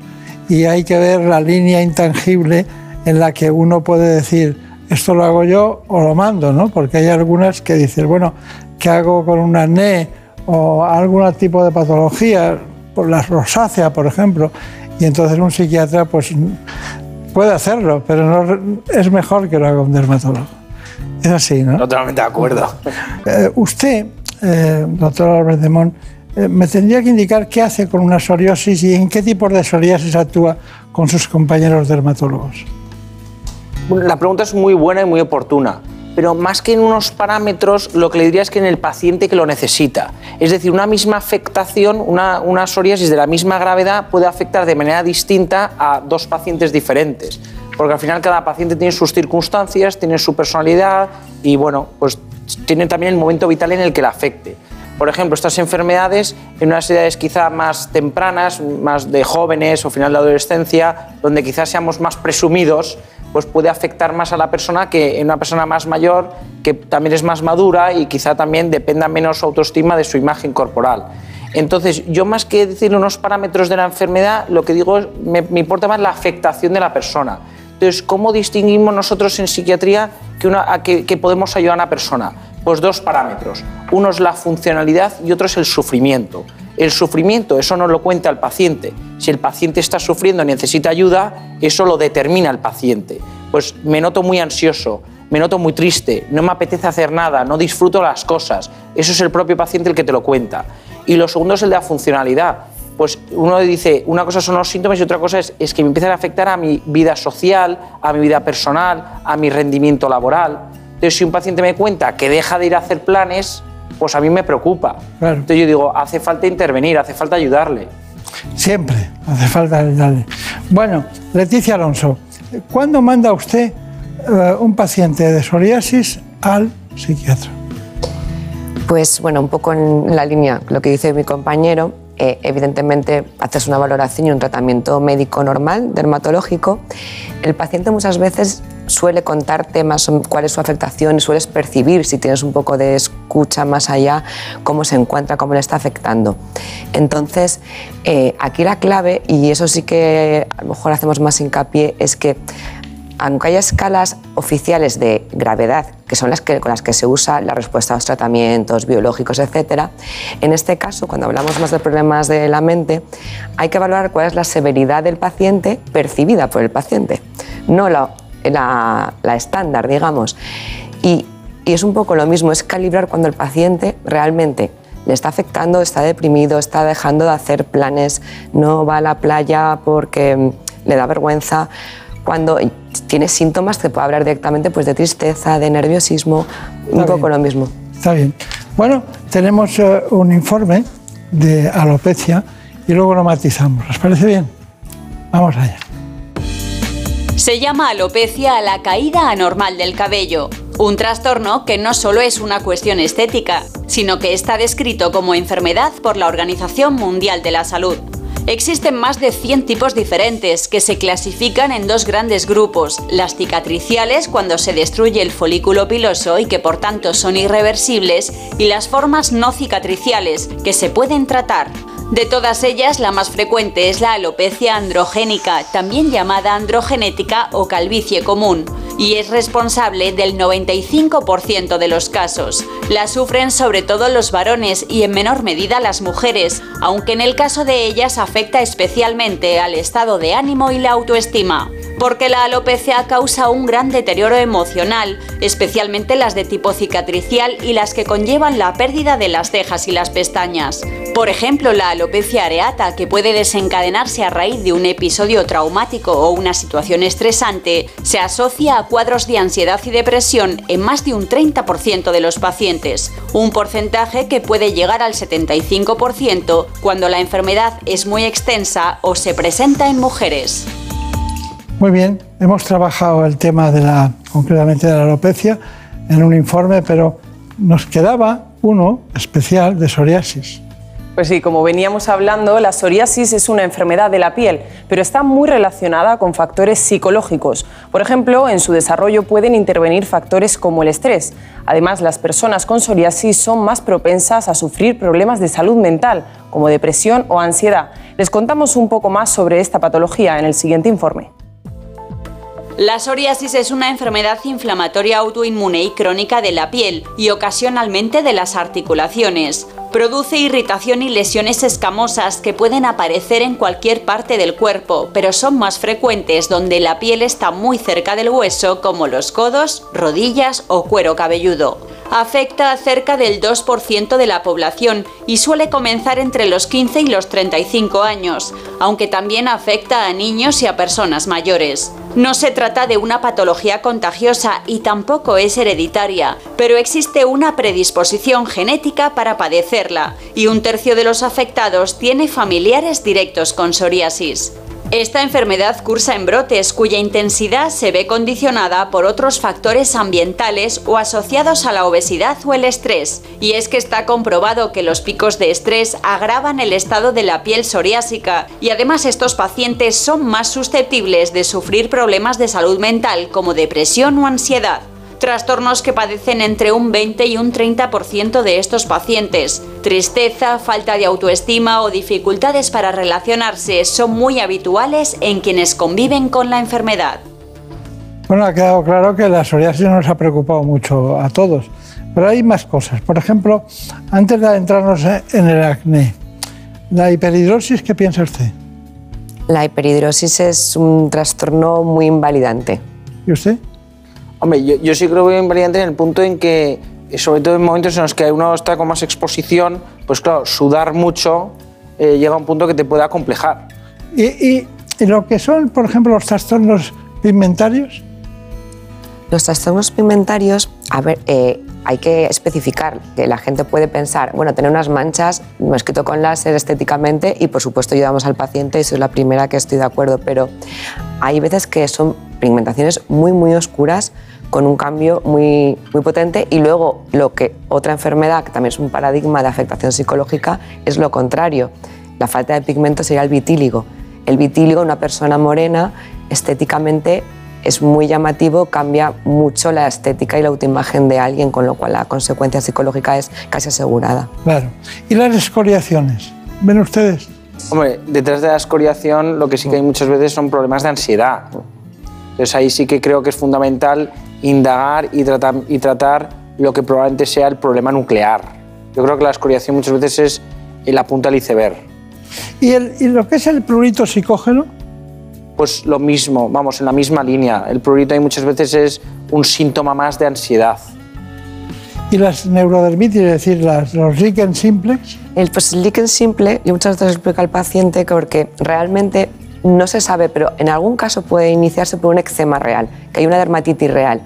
y hay que ver la línea intangible en la que uno puede decir esto lo hago yo o lo mando, ¿no? Porque hay algunas que dicen, bueno, ¿qué hago con un acné o algún tipo de patología, por la rosácea, por ejemplo? Y entonces un psiquiatra pues puede hacerlo, pero no, es mejor que lo haga un dermatólogo. Es así, ¿no? Totalmente de acuerdo. Eh, usted, eh, doctor de Mon, me tendría que indicar qué hace con una psoriasis y en qué tipo de psoriasis actúa con sus compañeros dermatólogos. La pregunta es muy buena y muy oportuna, pero más que en unos parámetros, lo que le diría es que en el paciente que lo necesita. Es decir, una misma afectación, una, una psoriasis de la misma gravedad puede afectar de manera distinta a dos pacientes diferentes, porque al final cada paciente tiene sus circunstancias, tiene su personalidad y bueno, pues tiene también el momento vital en el que le afecte. Por ejemplo, estas enfermedades en unas edades quizá más tempranas, más de jóvenes o final de adolescencia, donde quizás seamos más presumidos, pues puede afectar más a la persona que en una persona más mayor, que también es más madura y quizá también dependa menos su autoestima de su imagen corporal. Entonces, yo más que decir unos parámetros de la enfermedad, lo que digo es, me, me importa más la afectación de la persona. Entonces, ¿cómo distinguimos nosotros en psiquiatría que, una, que podemos ayudar a una persona? Pues dos parámetros. Uno es la funcionalidad y otro es el sufrimiento. El sufrimiento, eso no lo cuenta el paciente. Si el paciente está sufriendo y necesita ayuda, eso lo determina el paciente. Pues me noto muy ansioso, me noto muy triste, no me apetece hacer nada, no disfruto las cosas. Eso es el propio paciente el que te lo cuenta. Y lo segundo es el de la funcionalidad. Pues uno dice, una cosa son los síntomas y otra cosa es, es que me empiezan a afectar a mi vida social, a mi vida personal, a mi rendimiento laboral. Entonces, si un paciente me cuenta que deja de ir a hacer planes, pues a mí me preocupa. Entonces yo digo, hace falta intervenir, hace falta ayudarle. Siempre hace falta ayudarle. Bueno, Leticia Alonso, ¿cuándo manda usted eh, un paciente de psoriasis al psiquiatra? Pues bueno, un poco en la línea lo que dice mi compañero, eh, evidentemente haces una valoración y un tratamiento médico normal, dermatológico. El paciente muchas veces suele contarte más cuál es su afectación y sueles percibir si tienes un poco de escucha más allá cómo se encuentra, cómo le está afectando. Entonces, eh, aquí la clave, y eso sí que a lo mejor hacemos más hincapié, es que aunque haya escalas oficiales de gravedad, que son las que, con las que se usa la respuesta a los tratamientos biológicos, etc., en este caso, cuando hablamos más de problemas de la mente, hay que valorar cuál es la severidad del paciente percibida por el paciente, no la, la- la estándar, digamos. Y, y es un poco lo mismo, es calibrar cuando el paciente realmente le está afectando, está deprimido, está dejando de hacer planes, no va a la playa porque mm, le da vergüenza, cuando tiene síntomas que puede hablar directamente pues, de tristeza, de nerviosismo, un poco lo mismo. Está bien. Bueno, tenemos eh, un informe de alopecia y luego lo matizamos. ¿Les parece bien? Vamos allá. Se llama alopecia a la caída anormal del cabello, un trastorno que no solo es una cuestión estética, sino que está descrito como enfermedad por la Organización Mundial de la Salud. Existen más de 100 tipos diferentes que se clasifican en dos grandes grupos, las cicatriciales cuando se destruye el folículo piloso y que por tanto son irreversibles, y las formas no cicatriciales que se pueden tratar. De todas ellas, la más frecuente es la alopecia androgénica, también llamada androgenética o calvicie común, y es responsable del 95% de los casos. La sufren sobre todo los varones y en menor medida las mujeres, aunque en el caso de ellas afecta especialmente al estado de ánimo y la autoestima porque la alopecia causa un gran deterioro emocional, especialmente las de tipo cicatricial y las que conllevan la pérdida de las cejas y las pestañas. Por ejemplo, la alopecia areata, que puede desencadenarse a raíz de un episodio traumático o una situación estresante, se asocia a cuadros de ansiedad y depresión en más de un 30% de los pacientes, un porcentaje que puede llegar al 75% cuando la enfermedad es muy extensa o se presenta en mujeres. Muy bien, hemos trabajado el tema de la, concretamente de la alopecia en un informe, pero nos quedaba uno especial de psoriasis. Pues sí, como veníamos hablando, la psoriasis es una enfermedad de la piel, pero está muy relacionada con factores psicológicos. Por ejemplo, en su desarrollo pueden intervenir factores como el estrés. Además, las personas con psoriasis son más propensas a sufrir problemas de salud mental, como depresión o ansiedad. Les contamos un poco más sobre esta patología en el siguiente informe. La psoriasis es una enfermedad inflamatoria autoinmune y crónica de la piel y ocasionalmente de las articulaciones. Produce irritación y lesiones escamosas que pueden aparecer en cualquier parte del cuerpo, pero son más frecuentes donde la piel está muy cerca del hueso, como los codos, rodillas o cuero cabelludo. Afecta a cerca del 2% de la población y suele comenzar entre los 15 y los 35 años, aunque también afecta a niños y a personas mayores. No se trata de una patología contagiosa y tampoco es hereditaria, pero existe una predisposición genética para padecerla y un tercio de los afectados tiene familiares directos con psoriasis. Esta enfermedad cursa en brotes cuya intensidad se ve condicionada por otros factores ambientales o asociados a la obesidad o el estrés. Y es que está comprobado que los picos de estrés agravan el estado de la piel psoriásica y además estos pacientes son más susceptibles de sufrir problemas de salud mental como depresión o ansiedad trastornos que padecen entre un 20 y un 30% de estos pacientes. Tristeza, falta de autoestima o dificultades para relacionarse son muy habituales en quienes conviven con la enfermedad. Bueno, ha quedado claro que la psoriasis nos ha preocupado mucho a todos, pero hay más cosas. Por ejemplo, antes de adentrarnos en el acné, la hiperhidrosis, ¿qué piensa usted? La hiperhidrosis es un trastorno muy invalidante. ¿Y usted? Hombre, yo, yo sí creo que es invalidante en el punto en que, eh, sobre todo en momentos en los que uno está con más exposición, pues claro, sudar mucho eh, llega a un punto que te puede acomplejar. ¿Y, y- y lo que son, por ejemplo, los trastornos pigmentarios? Los trastornos pigmentarios, a ver, eh, hay que especificar que la gente puede pensar, bueno, tener unas manchas, me os quito con láser estéticamente y por supuesto ayudamos al paciente y soy la primera que estoy de acuerdo, pero hay veces que son pigmentaciones muy, muy oscuras con un cambio muy, muy potente y luego lo que otra enfermedad, que también es un paradigma de afectación psicológica, es lo contrario. La falta de pigmento sería el vitíligo. El vitíligo, una persona morena, estéticamente es muy llamativo, cambia mucho la estética y la autoimagen de alguien, con lo cual la consecuencia psicológica es casi asegurada. Claro. ¿Y las escoriaciones? ¿Ven ustedes? Hombre, detrás de la escoriación lo que sí que hay muchas veces son problemas de ansiedad. Entonces ahí sí que creo que es fundamental indagar y tratar, y tratar lo que probablemente sea el problema nuclear. Yo creo que la escoriación muchas veces es la punta del iceberg. ¿Y, el- y lo que es el prurito psicógeno? Pues lo mismo, vamos, en la misma línea. El prurito ahí muchas veces es un síntoma más de ansiedad. ¿Y las neurodermitis, es decir, las, los lichen simplex? El, pues, el líquen simple, yo muchas veces explico al paciente que porque realmente no se sabe, pero en algún caso puede iniciarse por un eczema real, que hay una dermatitis real.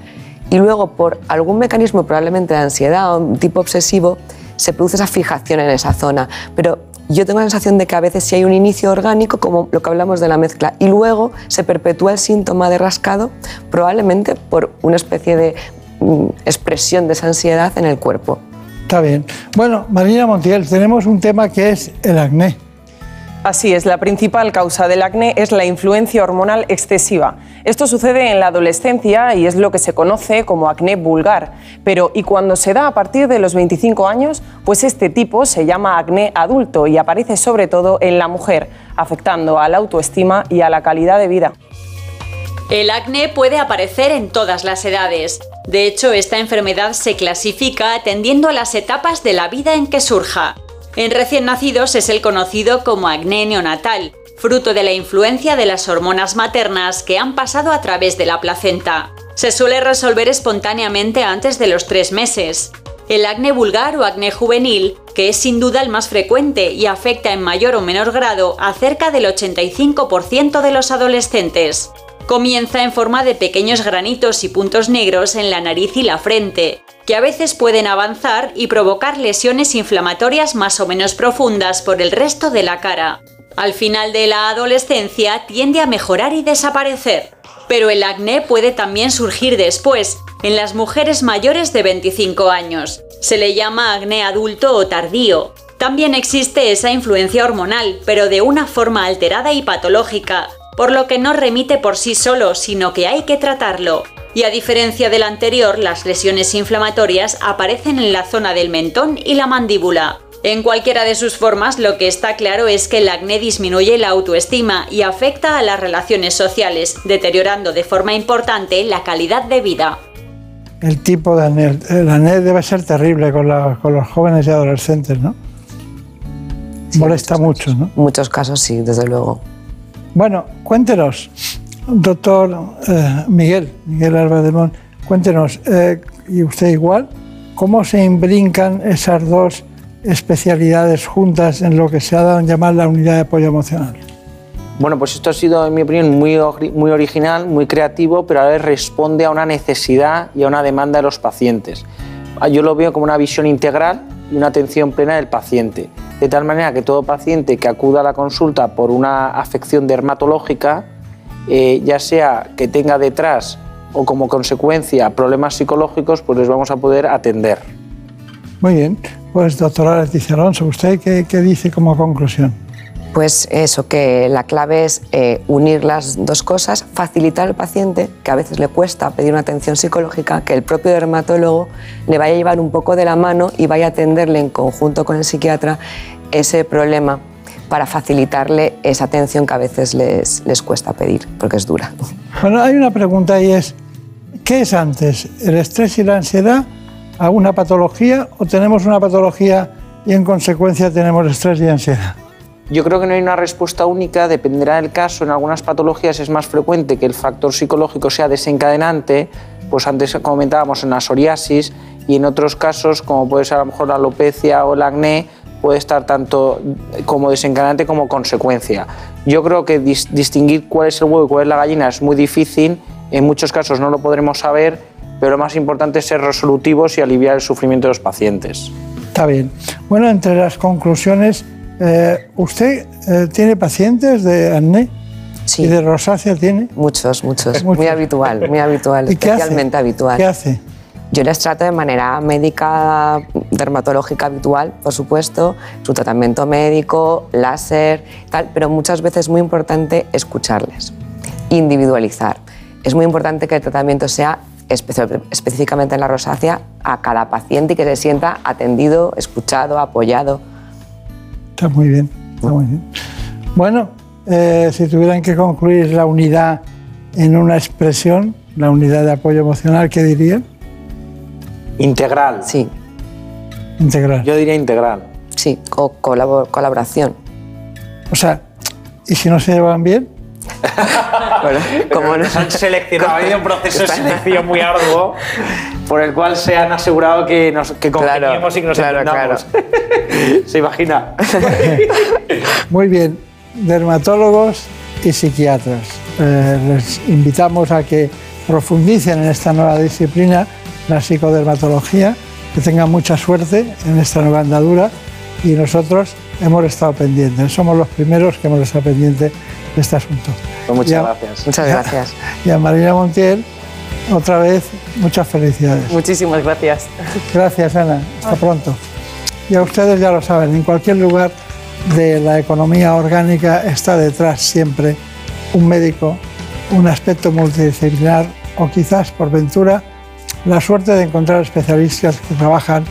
Y luego, por algún mecanismo probablemente de ansiedad o un tipo obsesivo, se produce esa fijación en esa zona. Pero yo tengo la sensación de que a veces si hay un inicio orgánico, como lo que hablamos de la mezcla, y luego se perpetúa el síntoma de rascado, probablemente por una especie de mm, expresión de esa ansiedad en el cuerpo. Está bien. Bueno, Marina Montiel, tenemos un tema que es el acné. Así es, la principal causa del acné es la influencia hormonal excesiva. Esto sucede en la adolescencia y es lo que se conoce como acné vulgar. Pero ¿y cuando se da a partir de los 25 años? Pues este tipo se llama acné adulto y aparece sobre todo en la mujer, afectando a la autoestima y a la calidad de vida. El acné puede aparecer en todas las edades. De hecho, esta enfermedad se clasifica atendiendo a las etapas de la vida en que surja. En recién nacidos es el conocido como acné neonatal, fruto de la influencia de las hormonas maternas que han pasado a través de la placenta. Se suele resolver espontáneamente antes de los tres meses. El acné vulgar o acné juvenil, que es sin duda el más frecuente y afecta en mayor o menor grado a cerca del 85% de los adolescentes. Comienza en forma de pequeños granitos y puntos negros en la nariz y la frente, que a veces pueden avanzar y provocar lesiones inflamatorias más o menos profundas por el resto de la cara. Al final de la adolescencia tiende a mejorar y desaparecer. Pero el acné puede también surgir después, en las mujeres mayores de 25 años. Se le llama acné adulto o tardío. También existe esa influencia hormonal, pero de una forma alterada y patológica, por lo que no remite por sí solo, sino que hay que tratarlo. Y a diferencia del anterior, las lesiones inflamatorias aparecen en la zona del mentón y la mandíbula. En cualquiera de sus formas, lo que está claro es que el acné disminuye la autoestima y afecta a las relaciones sociales, deteriorando de forma importante la calidad de vida. El tipo de acné, el acné debe ser terrible con, la- con los jóvenes y adolescentes, ¿no? Molesta mucho, ¿no? muchos casos sí, desde luego. Bueno, cuéntenos, doctor eh, Miguel, Miguel Alba de Mon, cuéntenos, eh, y usted igual, ¿cómo se imbrincan esas dos especialidades juntas en lo que se ha dado en llamar la unidad de apoyo emocional? Bueno, pues esto ha sido, en mi opinión, muy, muy original, muy creativo, pero a la vez responde a una necesidad y a una demanda de los pacientes. Ah, Yo lo veo como una visión integral y una atención plena del paciente. De tal manera que todo paciente que acuda a la consulta por una afección dermatológica, eh, ya sea que tenga detrás o como consecuencia problemas psicológicos, pues les vamos a poder atender. Muy bien, pues doctora Leticia Alonso, ¿usted qué, qué dice como conclusión? Pues eso, que la clave es eh, unir las dos cosas, facilitar al paciente, que a veces le cuesta pedir una atención psicológica, que el propio dermatólogo le vaya a llevar un poco de la mano y vaya a atenderle en conjunto con el psiquiatra ese problema para facilitarle esa atención que a veces les, les cuesta pedir, porque es dura. Bueno, hay una pregunta y es, ¿qué es antes, el estrés y la ansiedad, a una patología o tenemos una patología y en consecuencia tenemos estrés y ansiedad? Yo creo que no hay una respuesta única, dependerá del caso. En algunas patologías es más frecuente que el factor psicológico sea desencadenante, pues antes comentábamos en la psoriasis, y en otros casos, como puede ser a lo mejor la alopecia o el acné, puede estar tanto como desencadenante como consecuencia. Yo creo que dis- distinguir cuál es el huevo y cuál es la gallina es muy difícil, en muchos casos no lo podremos saber, pero lo más importante es ser resolutivos y aliviar el sufrimiento de los pacientes. Está bien. Bueno, entre las conclusiones, eh, ¿usted eh, tiene pacientes de acné? ¿Y de rosácea tiene? Muchos, <laughs> muchos. Muy habitual, muy habitual, ¿Y qué hace? especialmente habitual. ¿Qué hace? Yo les trato de manera médica, dermatológica habitual, por supuesto, su tratamiento médico, láser, tal, pero muchas veces es muy importante escucharles, individualizar. Es muy importante que el tratamiento sea espe- específicamente en la rosácea a cada paciente y que se sienta atendido, escuchado, apoyado. Está muy bien, está muy bien. Bueno, eh, si tuvieran que concluir la unidad en una expresión, la unidad de apoyo emocional, ¿qué dirían? Integral. Sí. Integral. Yo diría integral. Sí, o colabor- colaboración. O sea, ¿y si no se llevan bien? <laughs> Como nos han seleccionado, ha habido un proceso de selección muy arduo por el cual se han asegurado que, nos, que congeniemos y que nos claro, entendamos. <laughs> ¿Se imagina? <laughs> Muy bien, dermatólogos y psiquiatras. Eh, les invitamos a que profundicen en esta nueva disciplina, la psicodermatología, que tengan mucha suerte en esta nueva andadura y nosotros hemos estado pendientes, somos los primeros que hemos estado pendientes de este asunto. Pues muchas a- gracias. Muchas gracias. Y a Marina Montiel, otra vez, muchas felicidades. Muchísimas gracias. Gracias, Ana. Hasta pronto. Y a ustedes ya lo saben, en cualquier lugar de la economía orgánica está detrás siempre un médico, un aspecto multidisciplinar o quizás por ventura la suerte de encontrar especialistas que trabajan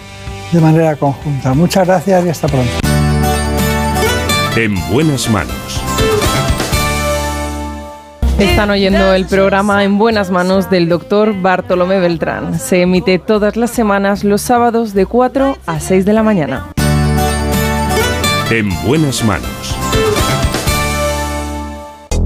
de manera conjunta. Muchas gracias y hasta pronto. En buenas manos. Están oyendo el programa En Buenas Manos del doctor Bartolomé Beltrán. Se emite todas las semanas los sábados de 4 a 6 de la mañana. En buenas manos.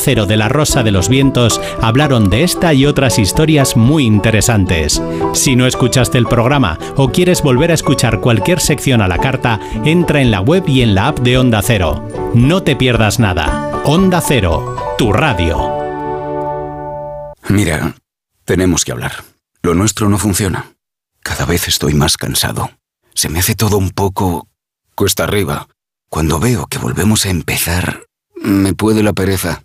Cero de la Rosa de los Vientos hablaron de esta y otras historias muy interesantes. Si no escuchaste el programa o quieres volver a escuchar cualquier sección a la carta, entra en la web y en la app de Onda Cero. No te pierdas nada. Onda Cero, tu radio. Mira, tenemos que hablar. Lo nuestro no funciona. Cada vez estoy más cansado. Se me hace todo un poco cuesta arriba. Cuando veo que volvemos a empezar, me puede la pereza.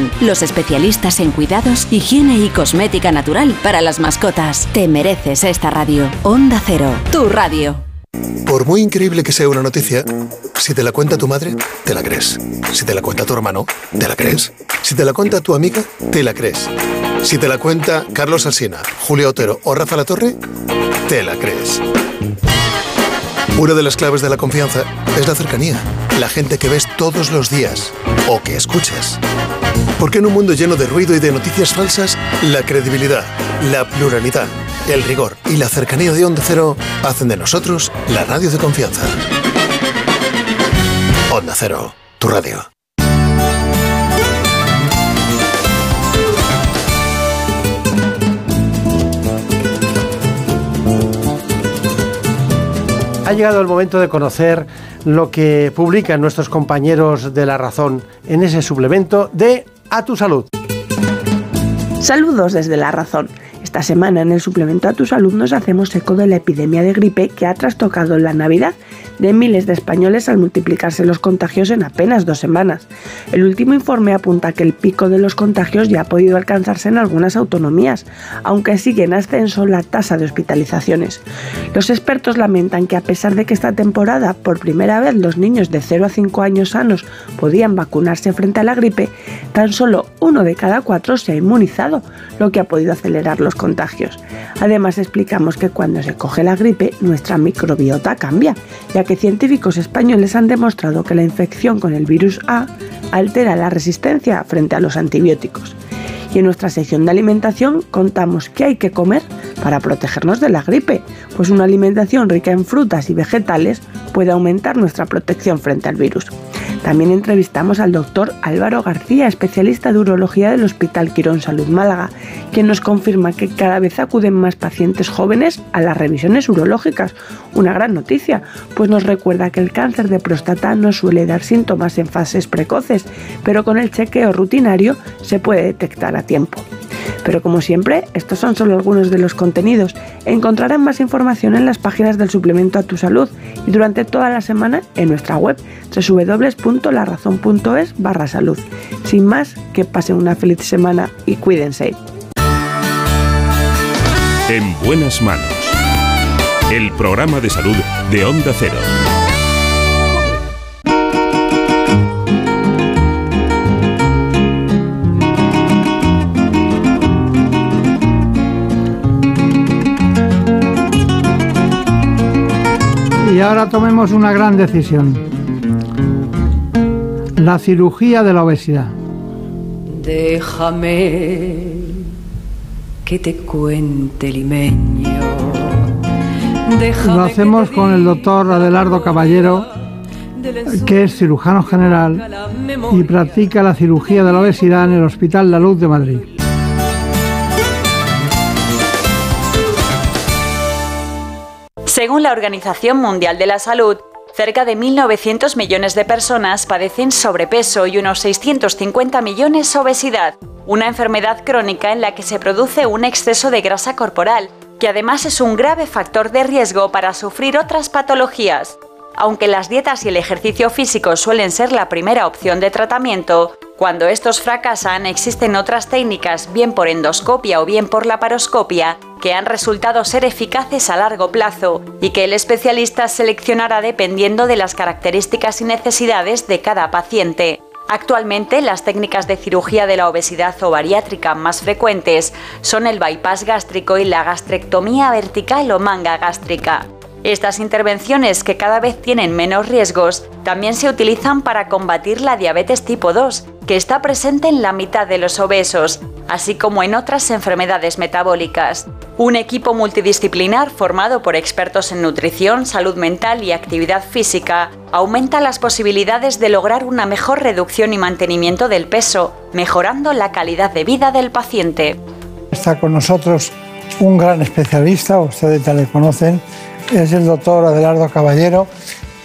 los especialistas en cuidados, higiene y cosmética natural para las mascotas. Te mereces esta radio. Onda Cero, tu radio. Por muy increíble que sea una noticia, si te la cuenta tu madre, te la crees. Si te la cuenta tu hermano, te la crees. Si te la cuenta tu amiga, te la crees. Si te la cuenta Carlos Alsina, Julio Otero o Rafa La Torre, te la crees. Una de las claves de la confianza es la cercanía, la gente que ves todos los días o que escuchas. Porque en un mundo lleno de ruido y de noticias falsas, la credibilidad, la pluralidad, el rigor y la cercanía de Onda Cero hacen de nosotros la radio de confianza. Onda Cero, tu radio. Ha llegado el momento de conocer lo que publican nuestros compañeros de La Razón en ese suplemento de A tu Salud. Saludos desde La Razón. Esta semana en el suplemento a tu salud nos hacemos eco de la epidemia de gripe que ha trastocado la Navidad de miles de españoles al multiplicarse los contagios en apenas dos semanas. El último informe apunta que el pico de los contagios ya ha podido alcanzarse en algunas autonomías, aunque sigue en ascenso la tasa de hospitalizaciones. Los expertos lamentan que a pesar de que esta temporada por primera vez los niños de 0 a 5 años sanos podían vacunarse frente a la gripe, tan solo uno de cada cuatro se ha inmunizado, lo que ha podido acelerar los contagios. Además explicamos que cuando se coge la gripe nuestra microbiota cambia, ya que científicos españoles han demostrado que la infección con el virus A altera la resistencia frente a los antibióticos. Y en nuestra sección de alimentación contamos qué hay que comer para protegernos de la gripe, pues una alimentación rica en frutas y vegetales puede aumentar nuestra protección frente al virus. También entrevistamos al doctor Álvaro García, especialista de urología del Hospital Quirón Salud Málaga, quien nos confirma que cada vez acuden más pacientes jóvenes a las revisiones urológicas. Una gran noticia, pues nos recuerda que el cáncer de próstata no suele dar síntomas en fases precoces, pero con el chequeo rutinario se puede detectar a tiempo. Pero como siempre, estos son solo algunos de los contenidos. Encontrarán más información en las páginas del suplemento a tu salud y durante toda la semana en nuestra web www.larazón.es barra salud. Sin más, que pasen una feliz semana y cuídense. En buenas manos. El programa de salud de Onda Cero. Y ahora tomemos una gran decisión. La cirugía de la obesidad. Déjame que te cuente limeño. Déjame Lo hacemos con el doctor Adelardo Caballero, que es cirujano general y practica la cirugía de la obesidad en el Hospital La Luz de Madrid. Según la Organización Mundial de la Salud, cerca de 1.900 millones de personas padecen sobrepeso y unos 650 millones obesidad, una enfermedad crónica en la que se produce un exceso de grasa corporal, que además es un grave factor de riesgo para sufrir otras patologías. Aunque las dietas y el ejercicio físico suelen ser la primera opción de tratamiento, cuando estos fracasan existen otras técnicas, bien por endoscopia o bien por laparoscopia, que han resultado ser eficaces a largo plazo y que el especialista seleccionará dependiendo de las características y necesidades de cada paciente. Actualmente, las técnicas de cirugía de la obesidad o bariátrica más frecuentes son el bypass gástrico y la gastrectomía vertical o manga gástrica. Estas intervenciones, que cada vez tienen menos riesgos, también se utilizan para combatir la diabetes tipo 2, que está presente en la mitad de los obesos, así como en otras enfermedades metabólicas. Un equipo multidisciplinar formado por expertos en nutrición, salud mental y actividad física aumenta las posibilidades de lograr una mejor reducción y mantenimiento del peso, mejorando la calidad de vida del paciente. Está con nosotros un gran especialista, ustedes ya le conocen, es el doctor Adelardo Caballero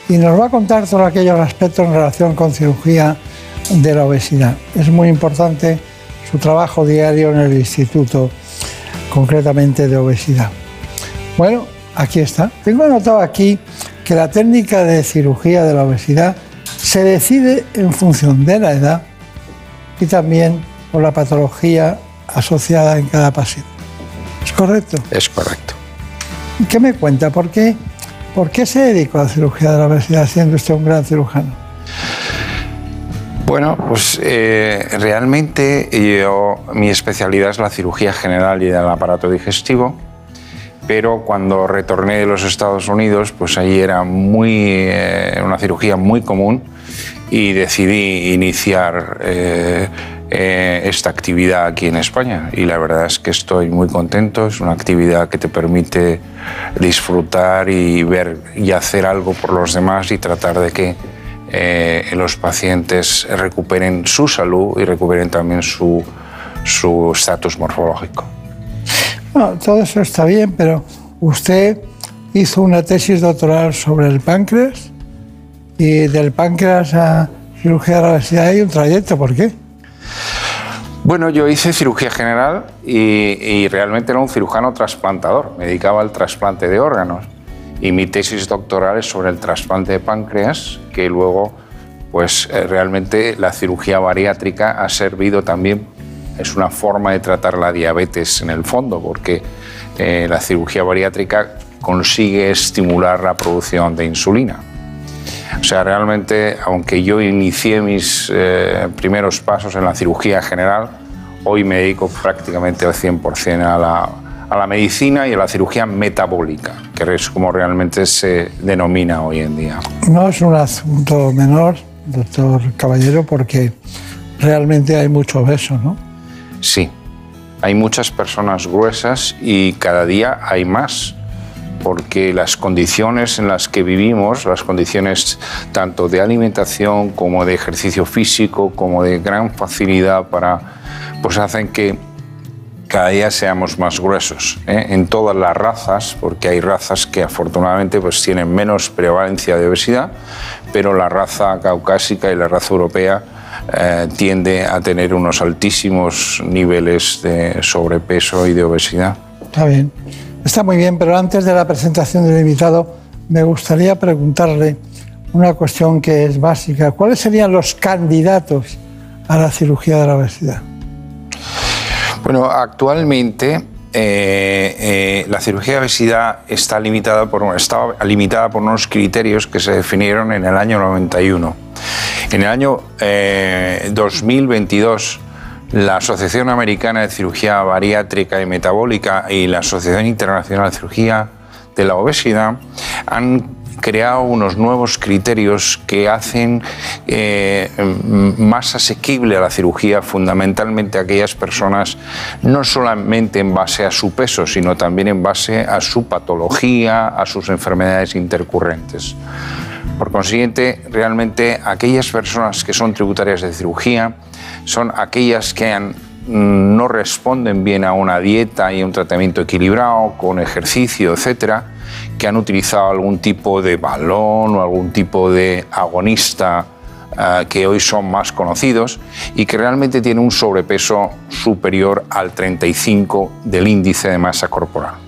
y nos va a contar todos aquellos aspectos en relación con cirugía de la obesidad. Es muy importante su trabajo diario en el instituto, concretamente de obesidad. Bueno, aquí está. Tengo anotado aquí que la técnica de cirugía de la obesidad se decide en función de la edad y también por la patología asociada en cada paciente. ¿Es correcto? Es correcto. ¿Qué me cuenta? ¿Por qué, ¿Por qué se dedicó a la cirugía de la obesidad siendo usted un gran cirujano? Bueno, pues eh, realmente yo, mi especialidad es la cirugía general y del aparato digestivo, pero cuando retorné de los Estados Unidos, pues ahí era muy, eh, una cirugía muy común y decidí iniciar eh, eh, esta actividad aquí en España y la verdad es que estoy muy contento, es una actividad que te permite disfrutar y ver y hacer algo por los demás y tratar de que eh, los pacientes recuperen su salud y recuperen también su su estatus morfológico. Bueno, todo eso está bien, pero usted hizo una tesis doctoral sobre el páncreas y del páncreas a cirugía de obesidad hay un trayecto, ¿por qué? Bueno, yo hice cirugía general y, realmente era un cirujano trasplantador, me dedicaba al trasplante de órganos. Y mi tesis doctoral es sobre el trasplante de páncreas, que luego, pues eh, realmente la cirugía bariátrica ha servido también, es una forma de tratar la diabetes en el fondo, porque eh, la cirugía bariátrica consigue estimular la producción de insulina. O sea, realmente, aunque yo inicié mis eh, primeros pasos en la cirugía general, hoy me dedico prácticamente al 100% a la, a la medicina y a la cirugía metabólica, que es como realmente se denomina hoy en día. No es un asunto menor, doctor Caballero, porque realmente hay mucho obeso, ¿no? Sí, hay muchas personas gruesas y cada día hay más porque las condiciones en las que vivimos, las condiciones tanto de alimentación como de ejercicio físico, como de gran facilidad para, pues hacen que cada día seamos más gruesos ¿eh? en todas las razas, porque hay razas que afortunadamente pues tienen menos prevalencia de obesidad, pero la raza caucásica y la raza europea eh, tiende a tener unos altísimos niveles de sobrepeso y de obesidad. Está bien, está muy bien, pero antes de la presentación del invitado me gustaría preguntarle una cuestión que es básica. ¿Cuáles serían los candidatos a la cirugía de la obesidad? Bueno, actualmente eh, eh, la cirugía de obesidad está limitada, por, unos criterios que se definieron en el año 91. En el año 2022, eh, la Asociación Americana de Cirugía Bariátrica y Metabólica y la Asociación Internacional de Cirugía de la Obesidad han creado unos nuevos criterios que hacen eh, más asequible a la cirugía fundamentalmente a aquellas personas no solamente en base a su peso, sino también en base a su patología, a sus enfermedades intercurrentes. Por consiguiente, realmente aquellas personas que son tributarias de cirugía son aquellas que mm, no responden bien a una dieta y un tratamiento equilibrado, con ejercicio, etcétera, que han utilizado algún tipo de balón o algún tipo de agonista eh, que hoy son más conocidos y que realmente tienen un sobrepeso superior al 35 del índice de masa corporal.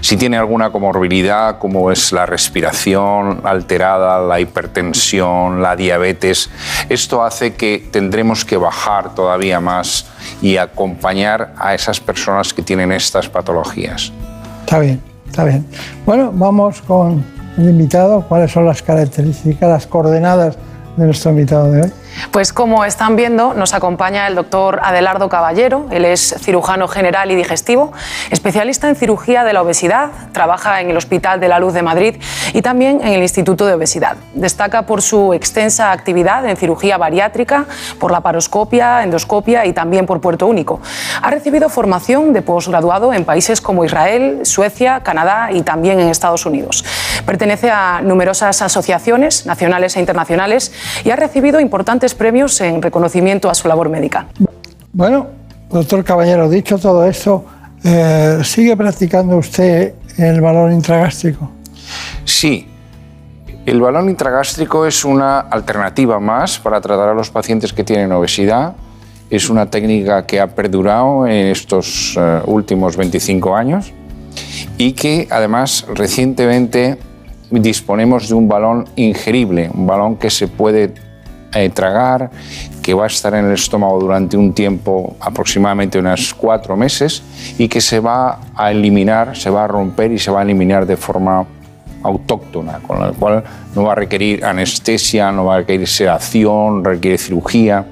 Si tiene alguna comorbilidad como es la respiración alterada, la hipertensión, la diabetes, esto hace que tendremos que bajar todavía más y acompañar a esas personas que tienen estas patologías. Está bien, está bien. Bueno, vamos con el invitado. ¿Cuáles son las características, las coordenadas de nuestro invitado de hoy? Pues como están viendo, nos acompaña el doctor Adelardo Caballero. Él es cirujano general y digestivo, especialista en cirugía de la obesidad, trabaja en el Hospital de la Luz de Madrid y también en el Instituto de Obesidad. Destaca por su extensa actividad en cirugía bariátrica, por la paroscopia, endoscopia y también por Puerto Único. Ha recibido formación de posgraduado en países como Israel, Suecia, Canadá y también en Estados Unidos. Pertenece a numerosas asociaciones nacionales e internacionales y ha recibido importantes premios en reconocimiento a su labor médica. Bueno, doctor Caballero, dicho todo esto, eh, ¿sigue practicando usted el balón intragástrico? Sí. El balón intragástrico es una alternativa más para tratar a los pacientes que tienen obesidad. Es una técnica que ha perdurado en estos eh, últimos 25 años y que además recientemente disponemos de un balón ingerible, un balón que se puede eh, tragar, que va a estar en el estómago durante un tiempo aproximadamente unos cuatro meses y que se va a eliminar, se va a romper y se va a eliminar de forma autóctona, con lo cual no va a requerir anestesia, no va a requerir sedación, requiere cirugía.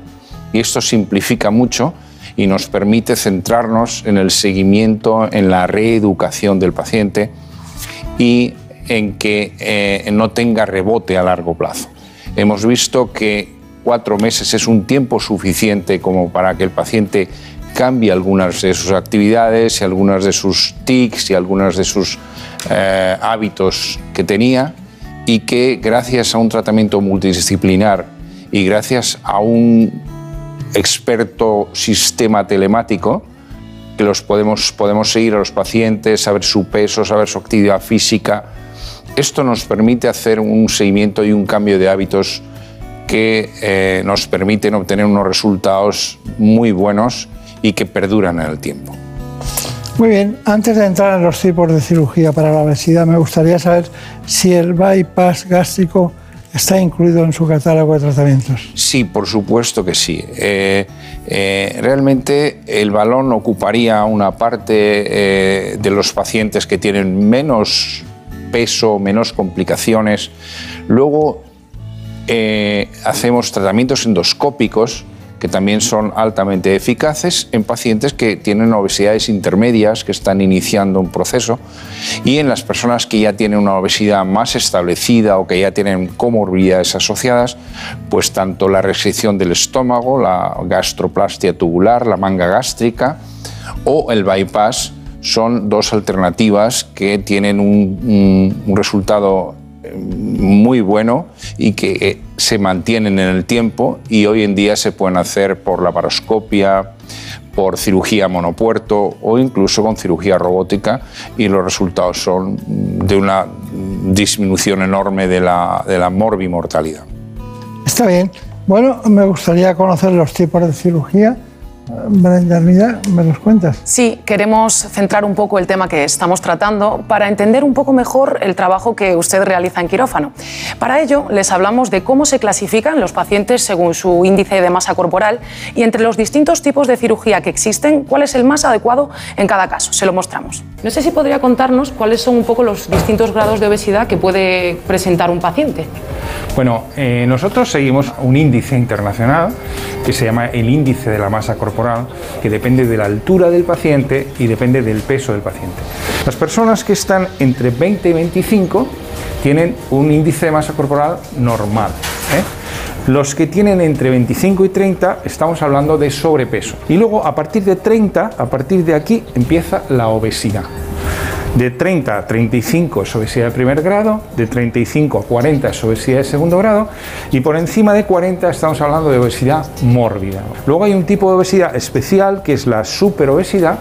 Y esto simplifica mucho y nos permite centrarnos en el seguimiento, en la reeducación del paciente y en que eh, no tenga rebote a largo plazo. Hemos visto que cuatro meses es un tiempo suficiente como para que el paciente cambie algunas de sus actividades y algunas de sus tics y algunas de sus eh, hábitos que tenía y que gracias a un tratamiento multidisciplinar y gracias a un experto sistema telemático que los podemos, podemos seguir a los pacientes, saber su peso, saber su actividad física, esto nos permite hacer un seguimiento y un cambio de hábitos que eh, nos permiten obtener unos resultados muy buenos y que perduran en el tiempo. Muy bien, antes de entrar en los tipos de cirugía para la obesidad, me gustaría saber si el bypass gástrico está incluido en su catálogo de tratamientos. Sí, por supuesto que sí. Eh, eh, realmente el balón ocuparía una parte de los pacientes que tienen menos peso, menos complicaciones. Luego eh, hacemos tratamientos endoscópicos que también son altamente eficaces en pacientes que tienen obesidades intermedias, que están iniciando un proceso, y en las personas que ya tienen una obesidad más establecida o que ya tienen comorbilidades asociadas, pues tanto la restricción del estómago, la gastroplastia tubular, la manga gástrica o el bypass son dos alternativas que tienen un, resultado eh, muy bueno y que eh, se mantienen en el tiempo y hoy en día se pueden hacer por laparoscopia, por cirugía monopuerto o incluso con cirugía robótica y los resultados son de una disminución enorme de la, de la morbimortalidad. Está bien. Bueno, me gustaría conocer los tipos de cirugía Brenda ¿me los cuentas? Sí, queremos centrar un poco el tema que estamos tratando para entender un poco mejor el trabajo que usted realiza en quirófano. Para ello, les hablamos de cómo se clasifican los pacientes según su índice de masa corporal y entre los distintos tipos de cirugía que existen, cuál es el más adecuado en cada caso. Se lo mostramos. No sé si podría contarnos cuáles son un poco los distintos grados de obesidad que puede presentar un paciente. Bueno, eh, nosotros seguimos un índice internacional que se llama el índice de la masa corporal que depende de la altura del paciente y depende del peso del paciente. Las personas que están entre 20 y 25 tienen un índice de masa corporal normal. ¿eh? Los que tienen entre 25 y 30 estamos hablando de sobrepeso. Y luego a partir de 30, a partir de aquí empieza la obesidad. De 30 a 35 es obesidad de primer grado, de 35 a 40 es obesidad de segundo grado y por encima de 40 estamos hablando de obesidad mórbida. Luego hay un tipo de obesidad especial que es la superobesidad,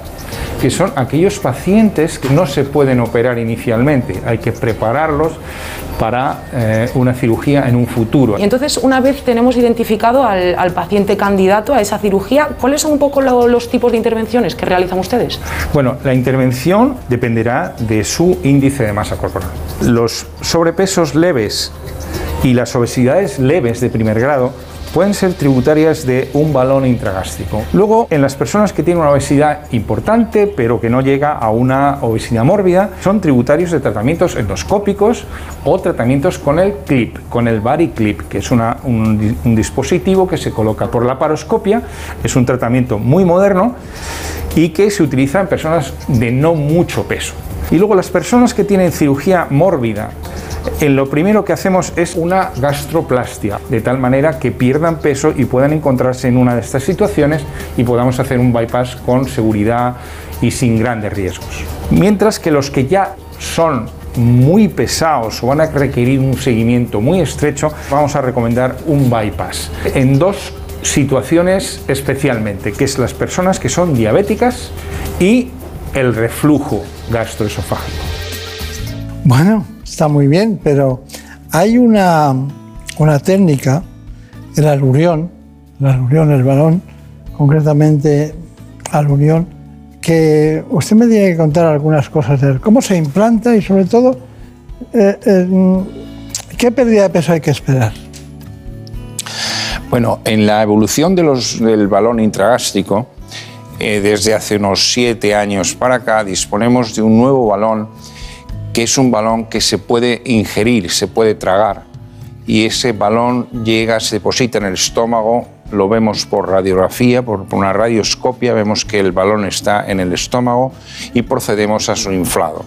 que son aquellos pacientes que no se pueden operar inicialmente, hay que prepararlos para eh, una cirugía en un futuro. Y entonces, una vez tenemos identificado al, paciente candidato a esa cirugía, ¿cuáles son un poco los tipos de intervenciones que realizan ustedes? Bueno, la intervención dependerá de su índice de masa corporal. Los sobrepesos leves y las obesidades leves de primer grado pueden ser tributarias de un balón intragástrico. Luego, en las personas que tienen una obesidad importante, pero que no llega a una obesidad mórbida, son tributarios de tratamientos endoscópicos o tratamientos con el clip, con el body clip, que es un, dispositivo que se coloca por la paroscopia. Es un tratamiento muy moderno y que se utiliza en personas de no mucho peso. Y luego las personas que tienen cirugía mórbida, en lo primero que hacemos es una gastroplastia, de tal manera que pierdan peso y puedan encontrarse en una de estas situaciones y podamos hacer un bypass con seguridad y sin grandes riesgos. Mientras que los que ya son muy pesados o van a requerir un seguimiento muy estrecho, vamos a recomendar un bypass. En dos situaciones especialmente, que es las personas que son diabéticas y el reflujo gastroesofágico. Bueno, está muy bien, pero hay una, una técnica, el alurión, el alurión, el balón, concretamente alurión, que usted me tiene que contar algunas cosas de. ¿Cómo se implanta y sobre todo eh, eh, qué pérdida de peso hay que esperar? Bueno, en la evolución del balón intragástrico, eh, desde hace unos siete años para acá, disponemos de un nuevo balón que es un balón que se puede ingerir, se puede tragar. Y ese balón llega, se deposita en el estómago, lo vemos por radiografía, por una radioscopia, vemos que el balón está en el estómago y procedemos a su inflado.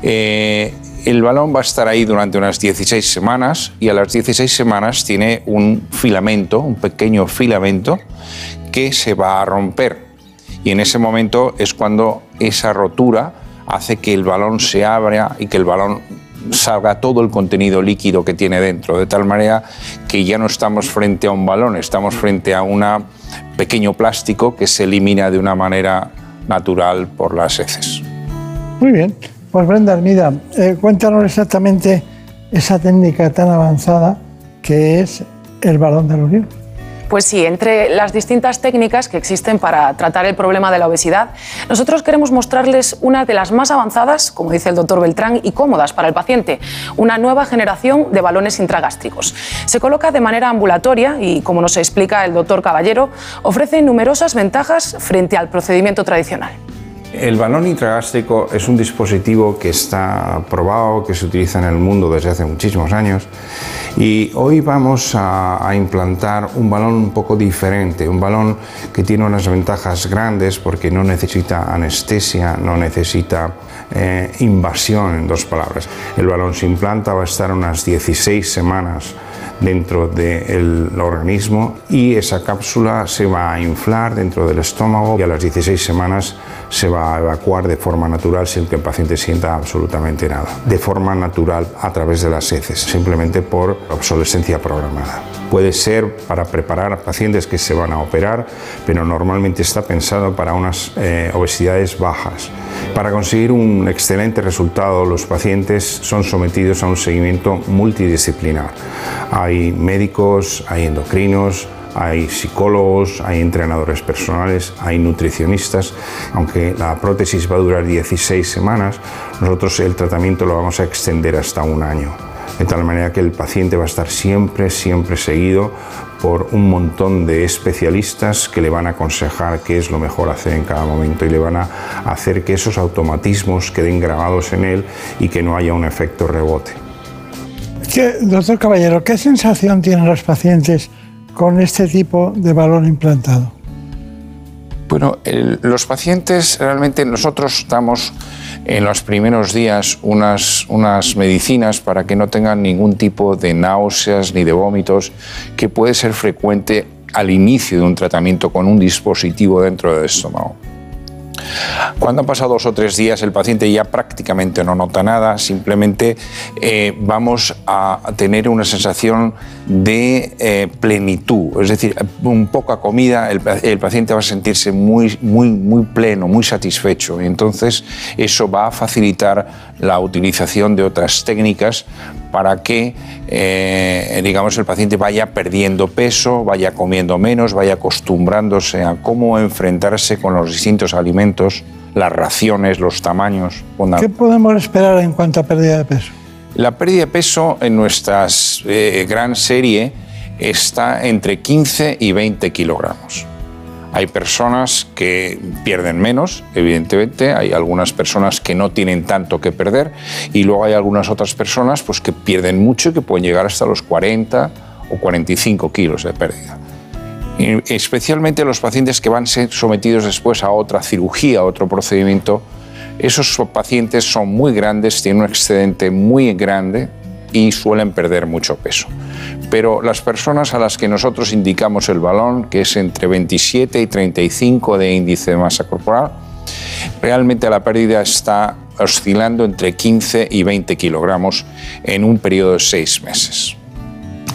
Eh, el balón va a estar ahí durante unas 16 semanas y a las 16 semanas tiene un filamento, un pequeño filamento que se va a romper. Y en ese momento es cuando esa rotura hace que el balón se abra y que el balón salga todo el contenido líquido que tiene dentro, de tal manera que ya no estamos frente a un balón, estamos frente a un pequeño plástico que se elimina de una manera natural por las heces. Muy bien, pues Brenda Armida, eh, cuéntanos exactamente esa técnica tan avanzada que es el balón de aluminio. Pues sí, entre las distintas técnicas que existen para tratar el problema de la obesidad, nosotros queremos mostrarles una de las más avanzadas, como dice el doctor Beltrán, y cómodas para el paciente, una nueva generación de balones intragástricos. Se coloca de manera ambulatoria y, como nos explica el doctor Caballero, ofrece numerosas ventajas frente al procedimiento tradicional. El balón intragástrico es un dispositivo que está probado, que se utiliza en el mundo desde hace muchísimos años y hoy vamos a, implantar un balón un poco diferente, un balón que tiene unas ventajas grandes porque no necesita anestesia, no necesita eh, invasión, en dos palabras. El balón se implanta, va a estar unas 16 semanas dentro del organismo y esa cápsula se va a inflar dentro del estómago y a las 16 semanas se va a evacuar de forma natural sin que el paciente sienta absolutamente nada. De forma natural a través de las heces, simplemente por obsolescencia programada. Puede ser para preparar a pacientes que se van a operar, pero normalmente está pensado para unas eh, obesidades bajas. Para conseguir un excelente resultado, los pacientes son sometidos a un seguimiento multidisciplinar. Hay médicos, hay endocrinos, hay psicólogos, hay entrenadores personales, hay nutricionistas. Aunque la prótesis va a durar 16 semanas, nosotros el tratamiento lo vamos a extender hasta un año. De tal manera que el paciente va a estar siempre, siempre seguido por un montón de especialistas que le van a aconsejar qué es lo mejor hacer en cada momento y le van a hacer que esos automatismos queden grabados en él y que no haya un efecto rebote. ¿Qué, doctor Caballero, ¿qué sensación tienen los pacientes con este tipo de balón implantado? Bueno, los pacientes realmente nosotros damos en los primeros días unas, unas medicinas para que no tengan ningún tipo de náuseas ni de vómitos que puede ser frecuente al inicio de un tratamiento con un dispositivo dentro del estómago. Cuando han pasado dos o tres días el paciente ya prácticamente no nota nada, simplemente eh, vamos a tener una sensación de eh, plenitud, es decir, un poca comida, el, pa- el paciente va a sentirse muy, muy, muy pleno, muy satisfecho. Entonces eso va a facilitar la utilización de otras técnicas para que, eh, digamos, el paciente vaya perdiendo peso, vaya comiendo menos, vaya acostumbrándose a cómo enfrentarse con los distintos alimentos, las raciones, los tamaños. ¿Qué podemos esperar en cuanto a pérdida de peso? La pérdida de peso en nuestra gran serie está entre 15 y 20 kilogramos. Hay personas que pierden menos, evidentemente, hay algunas personas que no tienen tanto que perder y luego hay algunas otras personas pues, que pierden mucho y que pueden llegar hasta los 40 o 45 kilos de pérdida. Y especialmente los pacientes que van a ser sometidos después a otra cirugía, a otro procedimiento, esos pacientes son muy grandes, tienen un excedente muy grande y suelen perder mucho peso. Pero las personas a las que nosotros indicamos el balón, que es entre 27 y 35 de índice de masa corporal, realmente la pérdida está oscilando entre 15 y 20 kilogramos en un periodo de seis meses.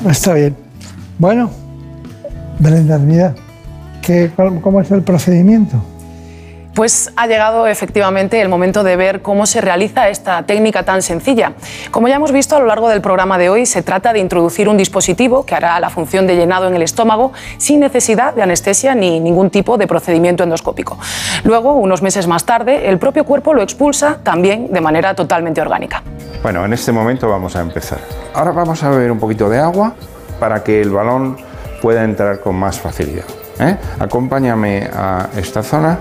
Está bien. Bueno, Belén Armida, ¿qué, cuál- ¿cómo es el procedimiento? Pues ha llegado efectivamente el momento de ver cómo se realiza esta técnica tan sencilla. Como ya hemos visto a lo largo del programa de hoy, se trata de introducir un dispositivo que hará la función de llenado en el estómago sin necesidad de anestesia ni ningún tipo de procedimiento endoscópico. Luego, unos meses más tarde, el propio cuerpo lo expulsa también de manera totalmente orgánica. Bueno, en este momento vamos a empezar. Ahora vamos a beber un poquito de agua para que el balón pueda entrar con más facilidad. ¿eh? Acompáñame a esta zona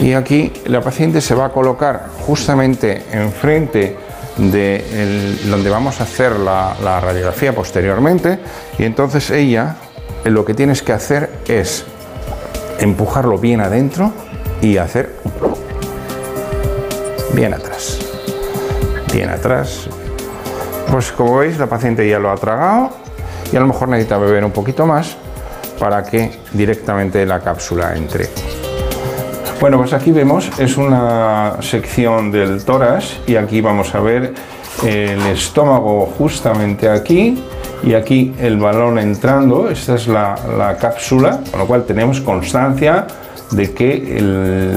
y aquí la paciente se va a colocar justamente enfrente de donde vamos a hacer la, la radiografía posteriormente y entonces ella lo que tienes que hacer es empujarlo bien adentro y hacer bien atrás bien atrás. Pues como veis, la paciente ya lo ha tragado y a lo mejor necesita beber un poquito más para que directamente la cápsula entre. Bueno, pues aquí vemos, es una sección del tórax y aquí vamos a ver el estómago justamente aquí y aquí el balón entrando, esta es la, la cápsula, con lo cual tenemos constancia de que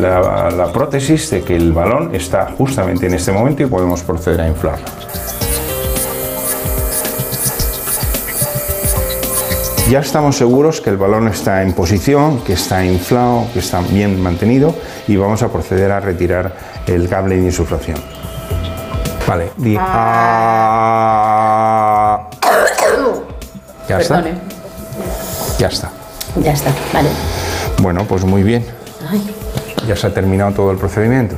la, la prótesis, de que el balón está justamente en este momento y podemos proceder a inflarlo. Ya estamos seguros que el balón está en posición, que está inflado, que está bien mantenido y vamos a proceder a retirar el cable de insuflación. Vale, di ah. Ya está. Ya está. Ya está, vale. Bueno, pues muy bien. Ay, Ya se ha terminado todo el procedimiento.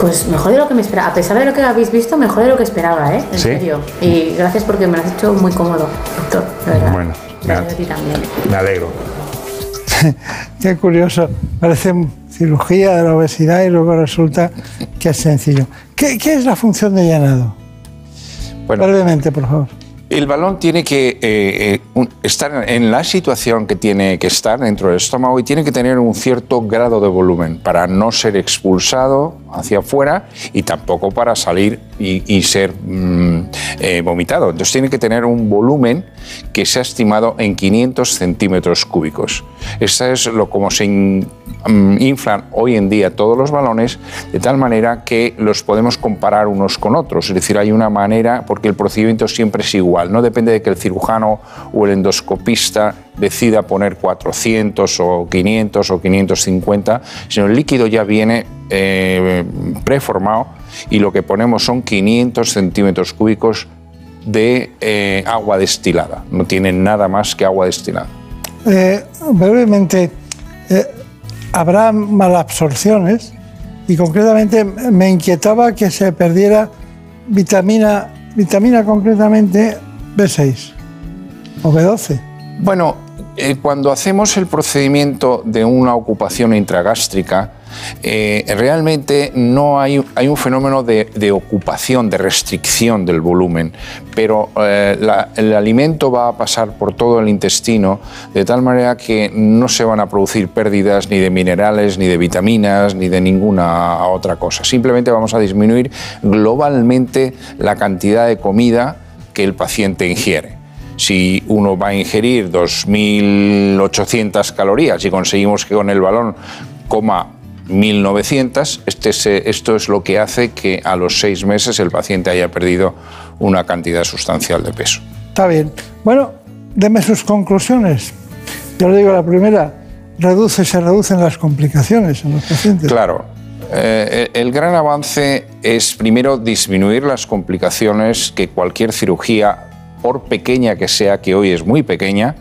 Pues mejor de lo que me esperaba. A pesar de lo que habéis visto, mejor de lo que esperaba, ¿eh? En ¿Sí? serio. Y gracias porque me lo has hecho muy cómodo, doctor. De verdad. Bueno, me, Gracias a ti también. me alegro. <laughs> Qué curioso. Parece cirugía de la obesidad y luego resulta que es sencillo. ¿Qué, qué es la función de llenado? Brevemente, por favor. El balón tiene que eh, eh, estar en la situación que tiene que estar dentro del estómago y tiene que tener un cierto grado de volumen para no ser expulsado hacia afuera y tampoco para salir y, ser mm, eh, vomitado. Entonces tiene que tener un volumen que se ha estimado en 500 centímetros cúbicos. Esa es lo como se mm, inflan hoy en día todos los balones de tal manera que los podemos comparar unos con otros. Es decir, hay una manera, porque el procedimiento siempre es igual, no depende de que el cirujano o el endoscopista decida poner 400 o 500 o 550, sino el líquido ya viene eh, preformado y lo que ponemos son 500 centímetros cúbicos de eh, agua destilada. No tienen nada más que agua destilada. Eh, brevemente, habrá malabsorciones y concretamente me inquietaba que se perdiera vitamina, vitamina concretamente B6 o B12. Bueno, cuando hacemos el procedimiento de una ocupación intragástrica, eh, realmente no hay, hay un fenómeno de, ocupación, de restricción del volumen, pero eh, el alimento va a pasar por todo el intestino de tal manera que no se van a producir pérdidas ni de minerales, ni de vitaminas, ni de ninguna otra cosa. Simplemente vamos a disminuir globalmente la cantidad de comida que el paciente ingiere si uno va a ingerir 2.800 calorías y conseguimos que con el balón coma 1.900. Este esto es lo que hace que a los seis meses el paciente haya perdido una cantidad sustancial de peso. Está bien. Bueno, deme sus conclusiones. Yo le digo la primera, reduce, se reducen las complicaciones en los pacientes. Claro. Eh, el gran avance es primero disminuir las complicaciones que cualquier cirugía, por pequeña que sea, que hoy es muy pequeña,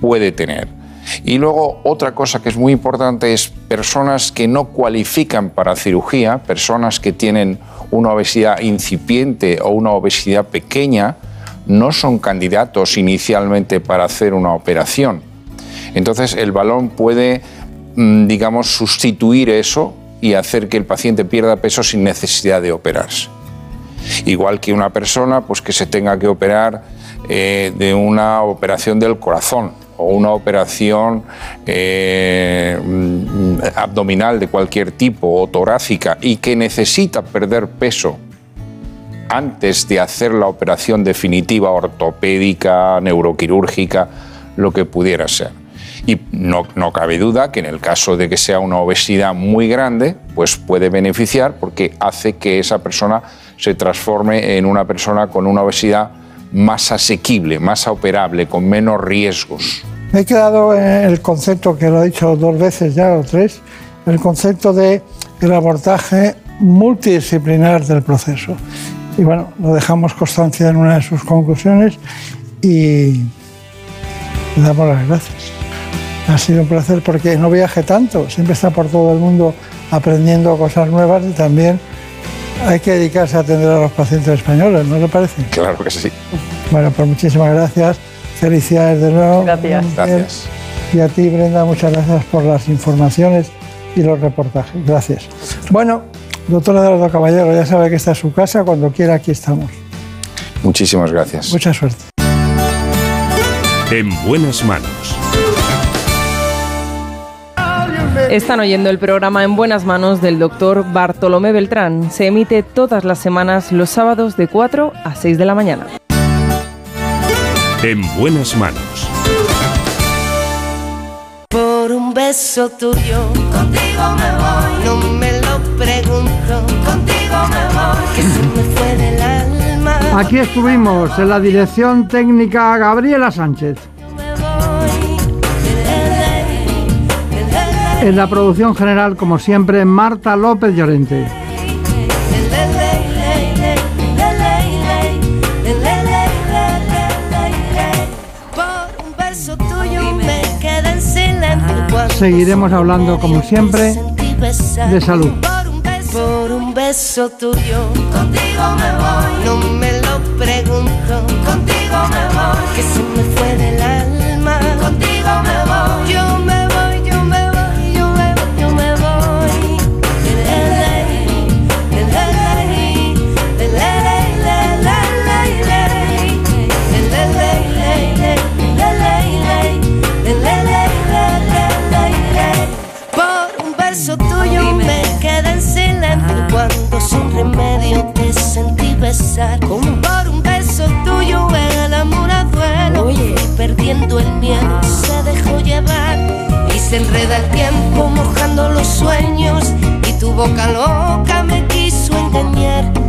puede tener. Y luego otra cosa que es muy importante es personas que no cualifican para cirugía, personas que tienen una obesidad incipiente o una obesidad pequeña, no son candidatos inicialmente para hacer una operación. Entonces el balón puede, mm, digamos, sustituir eso y hacer que el paciente pierda peso sin necesidad de operarse. Igual que una persona pues, que se tenga que operar eh, de una operación del corazón o una operación eh, abdominal de cualquier tipo o torácica y que necesita perder peso antes de hacer la operación definitiva ortopédica, neuroquirúrgica, lo que pudiera ser. Y no, no, cabe duda que en el caso de que sea una obesidad muy grande, pues puede beneficiar porque hace que esa persona se transforme en una persona con una obesidad más asequible, más operable, con menos riesgos. Me he quedado en el concepto que lo he dicho dos veces ya o tres, el concepto de el abordaje multidisciplinar del proceso. Y bueno, lo dejamos constancia en una de sus conclusiones y le damos las gracias. Ha sido un placer porque no viaje tanto, siempre está por todo el mundo aprendiendo cosas nuevas y también hay que dedicarse a atender a los pacientes españoles, ¿no le parece? Claro que sí. Bueno, pues muchísimas gracias. Felicidades de nuevo. Gracias. Gracias. Y a ti, Brenda, muchas gracias por las informaciones y los reportajes. Gracias. Bueno, doctor Eduardo Caballero, ya sabe que está en su casa, cuando quiera aquí estamos. Muchísimas gracias. Mucha suerte. En buenas manos. Están oyendo el programa En Buenas Manos del doctor Bartolomé Beltrán. Se emite todas las semanas los sábados de 4 a 6 de la mañana. En Buenas Manos. Por un beso tuyo, contigo me voy. No me lo pregunto, contigo me voy. Que se me fue del alma. Aquí estuvimos en la dirección técnica Gabriela Sánchez. En la producción general, como siempre, Marta López Llorente. Seguiremos hablando, como siempre, de salud. Por un beso tuyo, contigo me voy. No me lo pregunto, contigo me voy. Que se me fue del alma, contigo me voy. Yo besar. ¿Cómo? Por un beso tuyo el amor a duelo. Oye. Y perdiendo el miedo ah. se dejó llevar. Y se enreda el tiempo mojando los sueños. Y tu boca loca me quiso engañar